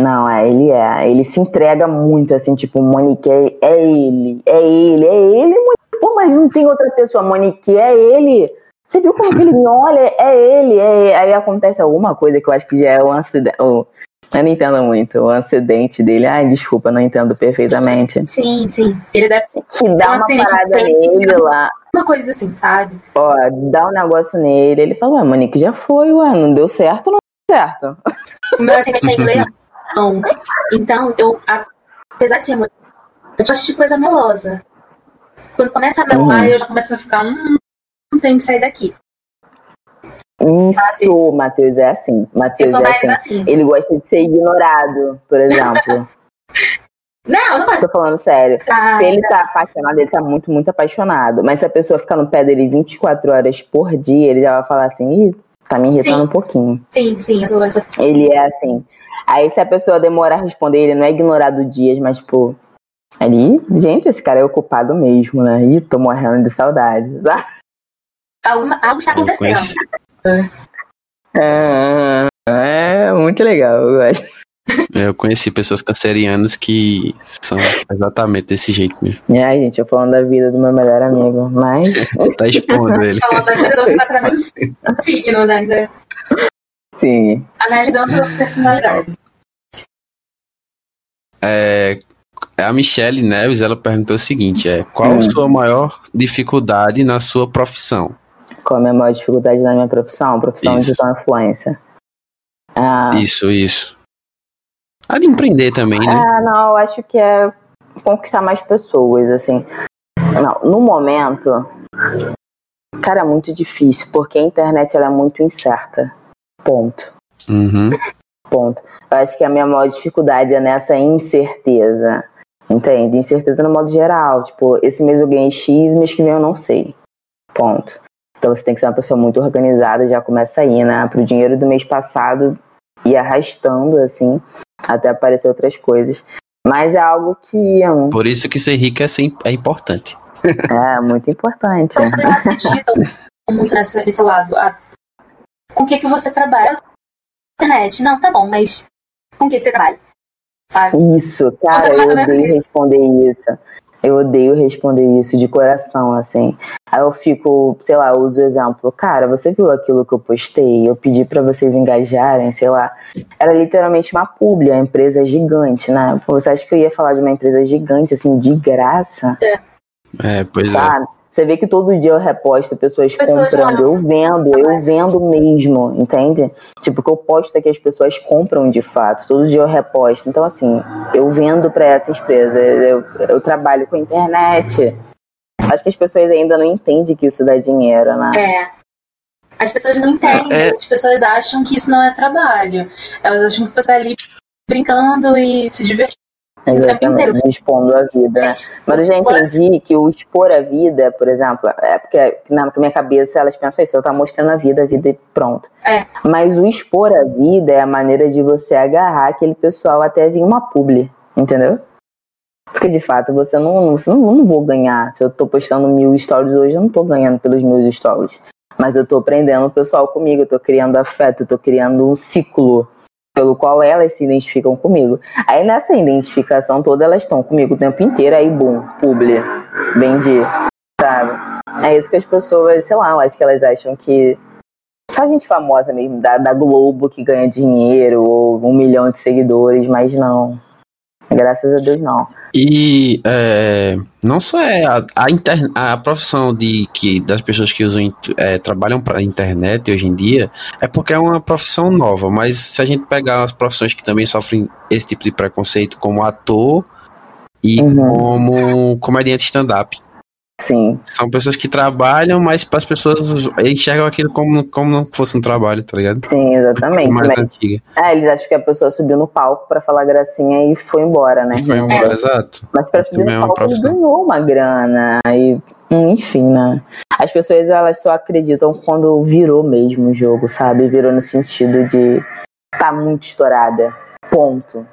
Speaker 2: Não, é, ele é. Ele se entrega muito, assim, tipo, Monique é, é ele, é ele, é ele, Pô, mas não tem outra pessoa. Monique é ele. Você viu como que ele me olha? É ele, é Aí acontece alguma coisa que eu acho que já é um acidente. Eu não entendo muito. O acidente dele. Ai, desculpa, não entendo perfeitamente.
Speaker 3: Sim, sim. Ele deve.
Speaker 2: Que dá
Speaker 3: Um
Speaker 2: uma parada nele lá.
Speaker 3: Uma coisa assim, sabe?
Speaker 2: Ó, dá um negócio nele. Ele fala, ué, Monique, já foi, ué, não deu certo, não deu certo.
Speaker 3: O meu acidente é [laughs] leão. Então, eu, apesar de ser muito. Eu gosto de coisa melosa. Quando começa a melar,
Speaker 2: Uhum.
Speaker 3: eu já começo a ficar. Hum, não tenho que sair daqui.
Speaker 2: Isso, Matheus é assim.
Speaker 3: Eu
Speaker 2: Matheus é assim.
Speaker 3: assim.
Speaker 2: Ele gosta de ser ignorado, por exemplo. [laughs]
Speaker 3: Não, eu não gosto
Speaker 2: Tô falando sério.
Speaker 3: ficar.
Speaker 2: Se ele tá apaixonado, ele tá muito, muito apaixonado. Mas se a pessoa ficar no pé dele 24 horas por dia, ele já vai falar assim, ih, tá me irritando
Speaker 3: Sim.
Speaker 2: um pouquinho.
Speaker 3: Sim, sim, eu sou assim.
Speaker 2: Ele é assim. Aí se a pessoa demorar a responder, ele não é ignorado dias, mas tipo. Ali, gente, esse cara é ocupado mesmo, né? Ih, tô morrendo de saudade. [laughs]
Speaker 3: Alguma, algo está acontecendo.
Speaker 1: conheci,
Speaker 2: É, é muito legal, eu gosto.
Speaker 1: eu conheci pessoas cancerianas que são exatamente desse jeito mesmo.
Speaker 2: E aí, gente, eu falando da vida do meu melhor amigo, mas [laughs]
Speaker 1: Tá expondo ele.
Speaker 3: Falando da pessoa que tá atrás do signo, né?
Speaker 2: sim.
Speaker 3: Analisando a personalidade.
Speaker 1: É, a Michelle Neves, ela perguntou o seguinte, é, qual a
Speaker 2: Hum.
Speaker 1: sua maior dificuldade na sua profissão?
Speaker 2: Qual a minha maior dificuldade na minha profissão? Profissão
Speaker 1: Isso.
Speaker 2: digital influência. Ah,
Speaker 1: Isso, isso. A de empreender também, né?
Speaker 2: Ah, não, eu acho que é conquistar mais pessoas, assim. Não, no momento, cara, é muito difícil, porque a internet ela é muito incerta. Ponto.
Speaker 1: Uhum.
Speaker 2: Ponto. Eu acho que a minha maior dificuldade é nessa incerteza. Entende? Incerteza no modo geral. Tipo, esse mês eu ganhei X, mês que vem eu não sei. Ponto. Então você tem que ser uma pessoa muito organizada, já começa aí, né? Pro dinheiro do mês passado ir arrastando, assim, até aparecer outras coisas. Mas é algo que hum,
Speaker 1: Por isso que ser rico é, é importante. [laughs]
Speaker 2: é muito importante.
Speaker 3: Então, eu acredito muito nessa, nesse lado. Ah, com o que, que você trabalha? Internet. Não, tá bom, mas com o que, que você trabalha? Sabe?
Speaker 2: Isso, cara, eu odeio
Speaker 3: isso.
Speaker 2: responder isso. Eu odeio responder isso de coração, assim. Aí eu fico, sei lá, eu uso o exemplo. Cara, você viu aquilo que eu postei? Eu pedi pra vocês engajarem, sei lá. Era literalmente uma publi, a empresa é gigante, né? Você acha que eu ia falar de uma empresa gigante, assim, de graça?
Speaker 1: É, pois é.
Speaker 2: Sabe? Você vê que todo dia eu reposto pessoas,
Speaker 3: Pessoas
Speaker 2: comprando, eu vendo, eu vendo mesmo, entende? Tipo, o que eu posto é que as pessoas compram de fato, todo dia eu reposto. Então, assim, eu vendo pra essa empresa, eu, eu trabalho com internet. Acho que as pessoas ainda não entendem que isso dá dinheiro, né?
Speaker 3: É. As pessoas não entendem,
Speaker 1: É.
Speaker 3: as pessoas acham que isso não é trabalho. Elas acham que você tá ali brincando e se divertindo.
Speaker 2: Exatamente, expondo a vida.
Speaker 3: Mas,
Speaker 2: Mas eu já entendi que o expor a vida, por exemplo, é porque na minha cabeça elas pensam isso, eu tá mostrando a vida, a vida e pronto.
Speaker 3: É.
Speaker 2: Mas o expor a vida é a maneira de você agarrar aquele pessoal até vir uma publi, entendeu? Porque de fato você não, você não, não vou ganhar. Se eu tô postando mil stories hoje, eu não tô ganhando pelos meus stories. Mas eu tô prendendo o pessoal comigo, eu tô criando afeto, eu tô criando um ciclo pelo qual elas se identificam comigo. Aí nessa identificação toda, elas estão comigo o tempo inteiro, aí boom, publi, vendi, sabe? É isso que as pessoas, sei lá, eu acho que elas acham que só gente famosa mesmo, da, da Globo que ganha dinheiro, ou um milhão de seguidores, mas não. Graças a Deus não.
Speaker 1: E é, não só é a, a, inter- a profissão de que das pessoas que usam é, trabalham para a internet hoje em dia é porque é uma profissão nova, mas se a gente pegar as profissões que também sofrem esse tipo de preconceito, como ator e
Speaker 2: Uhum.
Speaker 1: como comediante stand-up,
Speaker 2: Sim,
Speaker 1: são pessoas que trabalham, mas para as pessoas enxergam aquilo como, como não fosse um trabalho, tá ligado?
Speaker 2: sim, exatamente.
Speaker 1: mais
Speaker 2: Mas,
Speaker 1: antiga.
Speaker 2: é, eles acham que a pessoa subiu no palco pra falar gracinha e foi embora, né?
Speaker 1: Foi embora, exato.
Speaker 2: Mas pra
Speaker 1: Isso
Speaker 2: subir
Speaker 1: é
Speaker 2: no
Speaker 1: uma
Speaker 2: palco ele ganhou uma grana. E, enfim, né? As pessoas elas só acreditam quando virou mesmo o jogo, sabe? Virou no sentido de tá muito estourada. Ponto.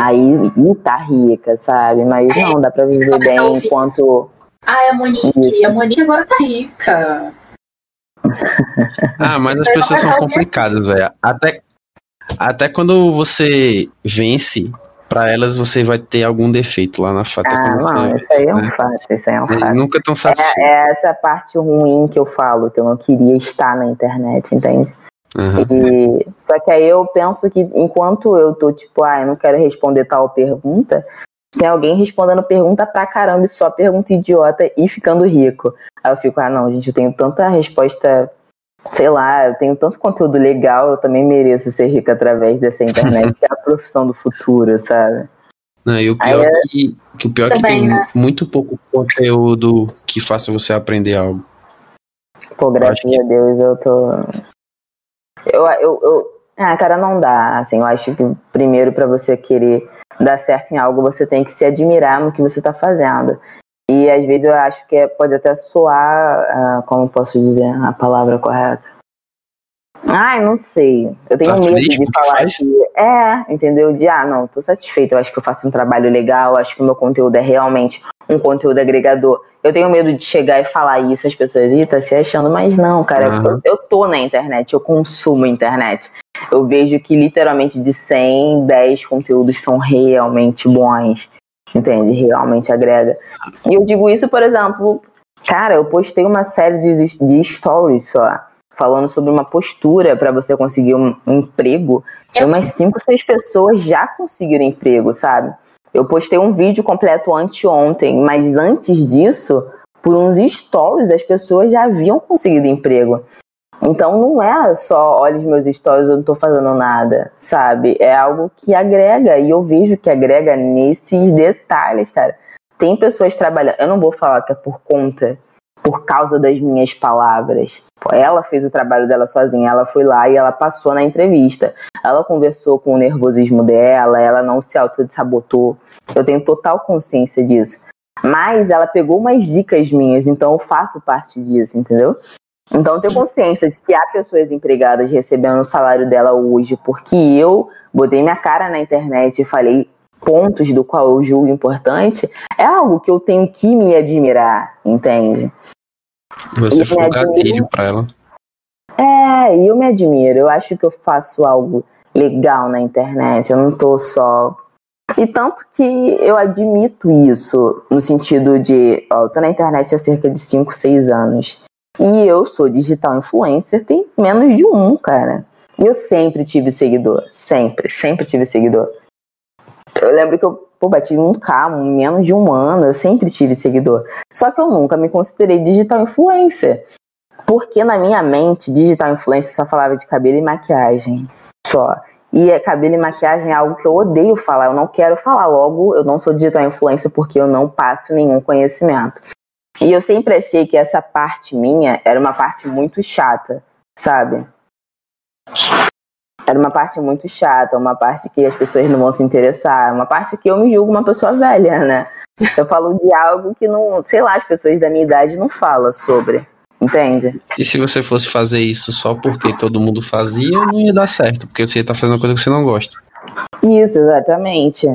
Speaker 2: Aí e tá rica, sabe? Mas não, dá pra viver bem
Speaker 3: ouvir.
Speaker 2: enquanto.
Speaker 3: Ah, é a Monique. A Monique agora tá rica. [laughs]
Speaker 1: Ah, mas as pessoas são complicadas, velho. Até, até quando você vence para elas você vai ter algum defeito lá na foto.
Speaker 2: Ah, não, isso aí é um né? fato, isso aí é um
Speaker 1: Eles
Speaker 2: fato.
Speaker 1: nunca estão satisfeitos.
Speaker 2: É, é essa parte ruim que eu falo, que eu não queria estar na internet, entende?
Speaker 1: Aham.
Speaker 2: E, só que aí eu penso que enquanto eu tô tipo, ah, eu não quero responder tal pergunta, tem alguém respondendo pergunta pra caramba e só pergunta idiota e ficando rico. Aí eu fico, ah não, gente, eu tenho tanta resposta, sei lá, eu tenho tanto conteúdo legal, eu também mereço ser rico através dessa internet, que é a profissão do futuro, sabe?
Speaker 1: Não, e o pior,
Speaker 2: Aí
Speaker 1: que, que o pior é que tem
Speaker 3: né?
Speaker 1: muito pouco conteúdo que faça você aprender algo.
Speaker 2: Pô, graças
Speaker 1: que-
Speaker 2: a Deus eu tô. Eu, eu, eu... Ah, cara, não dá. Assim, eu acho que primeiro pra você querer dar certo em algo, você tem que se admirar no que você tá fazendo. E às vezes eu acho que é- pode até soar, ah, como posso dizer a palavra correta? Ai, não sei. Eu tenho
Speaker 1: Tá
Speaker 2: medo
Speaker 1: feliz
Speaker 2: de falar que. É, entendeu? De ah, não, tô satisfeito. Eu acho que eu faço um trabalho legal, acho que o meu conteúdo é realmente um conteúdo agregador. Eu tenho medo de chegar e falar isso, as pessoas, ih, tá se achando, mas não, cara,
Speaker 1: Aham.
Speaker 2: eu, eu tô na internet, eu consumo internet. Eu vejo que literalmente de 100, 10 conteúdos são realmente bons, entende? Realmente agrega. E eu digo isso, por exemplo, cara, eu postei uma série de, de stories só, falando sobre uma postura para você conseguir um, um emprego.
Speaker 3: Eu-
Speaker 2: umas 5, 6 pessoas já conseguiram emprego, sabe? Eu postei um vídeo completo anteontem, mas antes disso, por uns stories, as pessoas já haviam conseguido emprego. Então não é só, olha os meus stories, eu não tô fazendo nada, sabe? É algo que agrega, e eu vejo que agrega nesses detalhes, cara. Tem pessoas trabalhando, eu não vou falar que é por conta, por causa das minhas palavras. Ela fez o trabalho dela sozinha, ela foi lá e ela passou na entrevista. Ela conversou com o nervosismo dela, ela não se auto-sabotou. Eu tenho total consciência disso. Mas ela pegou umas dicas minhas, então eu faço parte disso, entendeu? Então eu tenho consciência de que há pessoas empregadas recebendo o salário dela hoje porque eu botei minha cara na internet e falei pontos do qual eu julgo importante, é algo que eu tenho que me admirar, entende?
Speaker 1: Você foi o gatilho pra ela.
Speaker 2: É, e eu me admiro. Eu acho que eu faço algo legal na internet. Eu não tô só. E tanto que eu admito isso, no sentido de, ó, eu tô na internet há cerca de 5, 6 anos. E eu sou digital influencer, tem menos de um, cara. E eu sempre tive seguidor. Sempre, sempre tive seguidor. Eu lembro que eu pô, bati um em menos de um ano, eu sempre tive seguidor. Só que eu nunca me considerei digital influencer. Porque na minha mente, digital influencer só falava de cabelo e maquiagem. Só. E é, cabelo e maquiagem é algo que eu odeio falar, eu não quero falar. Logo, eu não sou digital influencer porque eu não passo nenhum conhecimento. E eu sempre achei que essa parte minha era uma parte muito chata, sabe? Era uma parte muito chata, uma parte que as pessoas não vão se interessar, uma parte que eu me julgo uma pessoa velha, né? Eu falo de algo que não, sei lá, as pessoas da minha idade não falam sobre, entende?
Speaker 1: E se você fosse fazer isso só porque todo mundo fazia, não ia dar certo, porque você ia estar fazendo uma coisa que você não gosta.
Speaker 2: Isso, exatamente.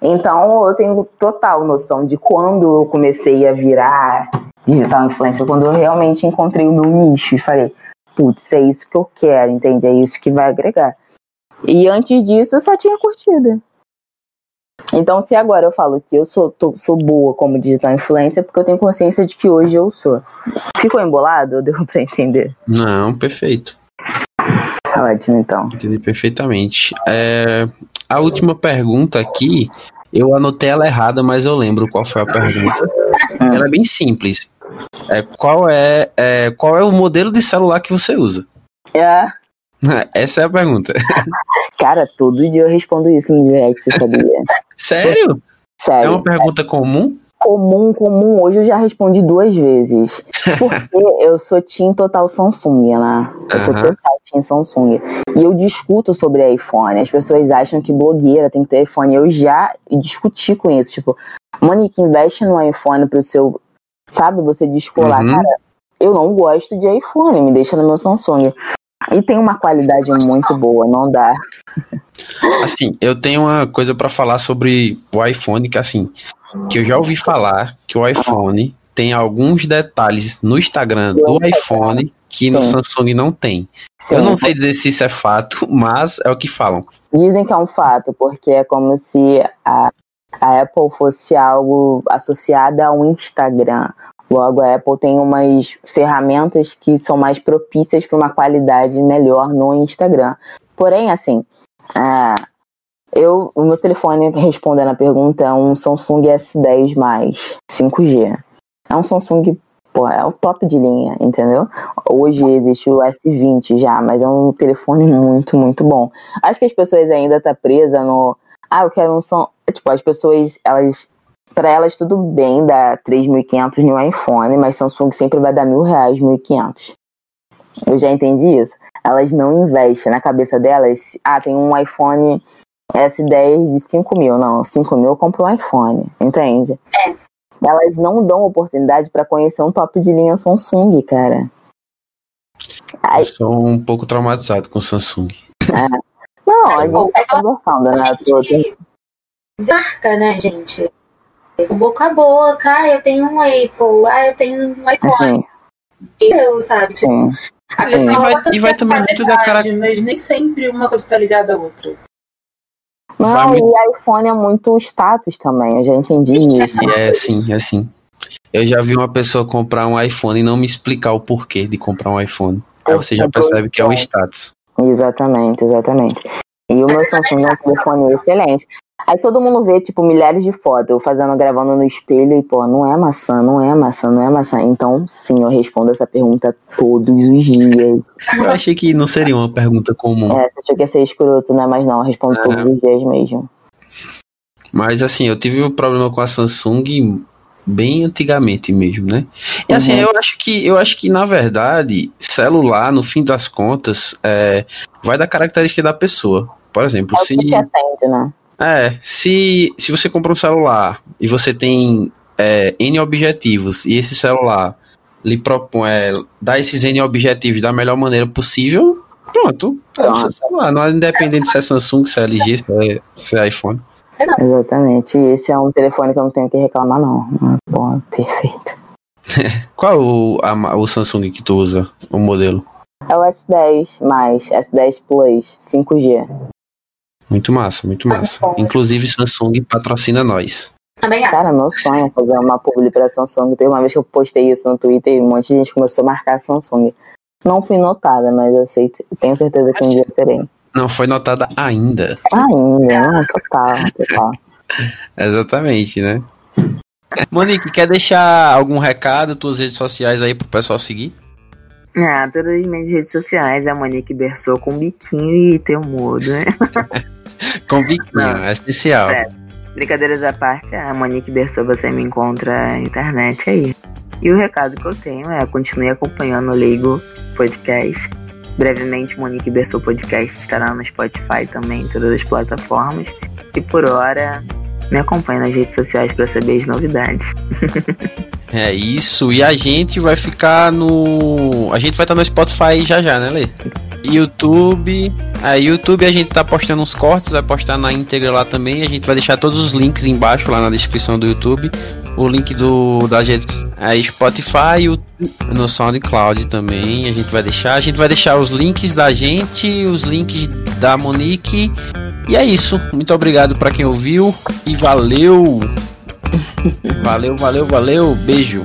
Speaker 2: Então eu tenho total noção de quando eu comecei a virar digital influencer, quando eu realmente encontrei o meu nicho e falei, putz, é isso que eu quero, entende? É isso que vai agregar. E antes disso eu só tinha curtida. Então, se agora eu falo que eu sou, tô- sou boa como digital influencer, é porque eu tenho consciência de que hoje eu sou. Ficou embolado? Deu pra entender?
Speaker 1: Não, perfeito.
Speaker 2: Tá ótimo, então.
Speaker 1: Entendi perfeitamente. É, a última pergunta aqui, eu anotei ela errada, mas eu lembro qual foi a pergunta. Ela é bem simples. É, qual, é, é, qual é o modelo de celular que você usa?
Speaker 2: É, [laughs]
Speaker 1: Essa é a pergunta. [laughs]
Speaker 2: cara, todo dia eu respondo isso no direct, sabia? [laughs]
Speaker 1: Sério? É
Speaker 2: Sério.
Speaker 1: uma pergunta comum?
Speaker 2: Comum, comum. Hoje eu já respondi duas vezes. Porque eu sou Team Total Samsung, né? Eu sou total Team Samsung. E eu discuto sobre iPhone. As pessoas acham que blogueira tem que ter iPhone. Eu já discuti com isso. Tipo, Monique, investe no iPhone pro seu. Sabe, você descolar.
Speaker 1: Uhum.
Speaker 2: Cara, eu não gosto de iPhone. Me deixa no meu Samsung. E tem uma qualidade muito boa, não dá.
Speaker 1: Assim, eu tenho uma coisa pra falar sobre o iPhone, que assim, que eu já ouvi falar que o iPhone tem alguns detalhes no Instagram do iPhone que no Samsung não tem. Sim. Eu não sei dizer se isso é fato, [laughs] mas é o que falam.
Speaker 2: Dizem que é um fato, porque é como se a, a Apple fosse algo associado ao Instagram. Logo, a Apple tem umas ferramentas que são mais propícias para uma qualidade melhor no Instagram. Porém, assim, é, eu, o meu telefone, respondendo a pergunta, é um Samsung S10 mais 5G. É um Samsung, pô, é o top de linha, entendeu? Hoje existe o S20 já, mas é um telefone muito, muito bom. Acho que as pessoas ainda estão tá presas no. Ah, eu quero um. Tipo, as pessoas, elas. Pra elas, tudo bem dar 3.500 no iPhone, mas Samsung sempre vai dar mil reais, 1.500. Eu já entendi isso. Elas não investem na cabeça delas. Ah, tem um iPhone S10 de 5 mil. Não, 5 mil eu compro um iPhone, entende? É. Elas não dão oportunidade para conhecer um top de linha Samsung, cara.
Speaker 1: Ai. Eu sou um pouco traumatizado com Samsung.
Speaker 2: É. Não, a gente tá conversando, né?
Speaker 3: Gente... Marca, né, gente? O boca a boca, ah, eu tenho um Apple, ah, eu tenho um iPhone. Eu, sabe? Tipo.
Speaker 1: A e vai, e vai também muito da cara.
Speaker 3: Mas nem sempre uma coisa tá ligada à outra.
Speaker 2: Não, muito... e iPhone é muito status também, eu já entendi isso.
Speaker 1: É, sim, é sim. Eu já vi uma pessoa comprar um iPhone e não me explicar o porquê de comprar um iPhone. Aí você já percebe que é um status.
Speaker 2: Exatamente, exatamente. E o meu Samsung é um telefone excelente. Aí todo mundo vê, tipo, milhares de fotos, eu fazendo, gravando no espelho e, pô, não é maçã, não é maçã, não é maçã. Então, sim, eu respondo essa pergunta todos os dias.
Speaker 1: Eu achei que não seria uma pergunta comum.
Speaker 2: É, você achou que ia ser escroto, né? Mas não, eu respondo é. todos os dias mesmo.
Speaker 1: Mas, assim, eu tive um problema com a Samsung bem antigamente mesmo, né? E assim, uhum. eu acho que eu acho que na verdade, celular, no fim das contas, é, vai da característica da pessoa. Por exemplo, é se. Atende, né? É, se, se você compra um celular e você tem é, N objetivos e esse celular lhe propõe é, dar esses N objetivos da melhor maneira possível, pronto, é o seu celular. Não é independente se é Samsung, se é LG, se é, se é iPhone.
Speaker 2: Exatamente. E esse é um telefone que eu não tenho que reclamar, não. Bom, perfeito. [laughs]
Speaker 1: Qual o, a, o Samsung que tu usa, o modelo?
Speaker 2: É o S10 mais, S10 Plus 5G.
Speaker 1: Muito massa, muito massa. Inclusive Samsung patrocina nós.
Speaker 2: Cara, meu sonho é fazer uma publi pra Samsung. Teve uma vez que eu postei isso no Twitter e um monte de gente começou a marcar a Samsung. Não fui notada, mas eu sei, tenho certeza que um dia serei.
Speaker 1: Não foi notada ainda.
Speaker 2: Ainda, não, total, total. [laughs]
Speaker 1: Exatamente, né? Monique, quer deixar algum recado, tuas redes sociais aí pro pessoal seguir?
Speaker 2: Ah, todas as minhas redes sociais, a Monique Bersou com biquinho e teu mudo, né? [laughs]
Speaker 1: Não, é essencial. É,
Speaker 2: brincadeiras à parte, a Monique Bersou você me encontra na internet aí. E o recado que eu tenho é continue acompanhando o Leigo Podcast. Brevemente, Monique Bersou Podcast estará no Spotify também, em todas as plataformas. E por hora, me acompanhe nas redes sociais para saber as novidades. [laughs]
Speaker 1: É isso, e a gente vai ficar no. A gente vai estar no Spotify já já, né, Lê? YouTube. É, YouTube a gente tá postando uns cortes, vai postar na íntegra lá também. A gente vai deixar todos os links embaixo lá na descrição do YouTube. O link do da gente é Spotify o, no SoundCloud também. A gente vai deixar. A gente vai deixar os links da gente, os links da Monique. E é isso. Muito obrigado para quem ouviu e valeu. [laughs] Valeu, valeu, valeu. Beijo.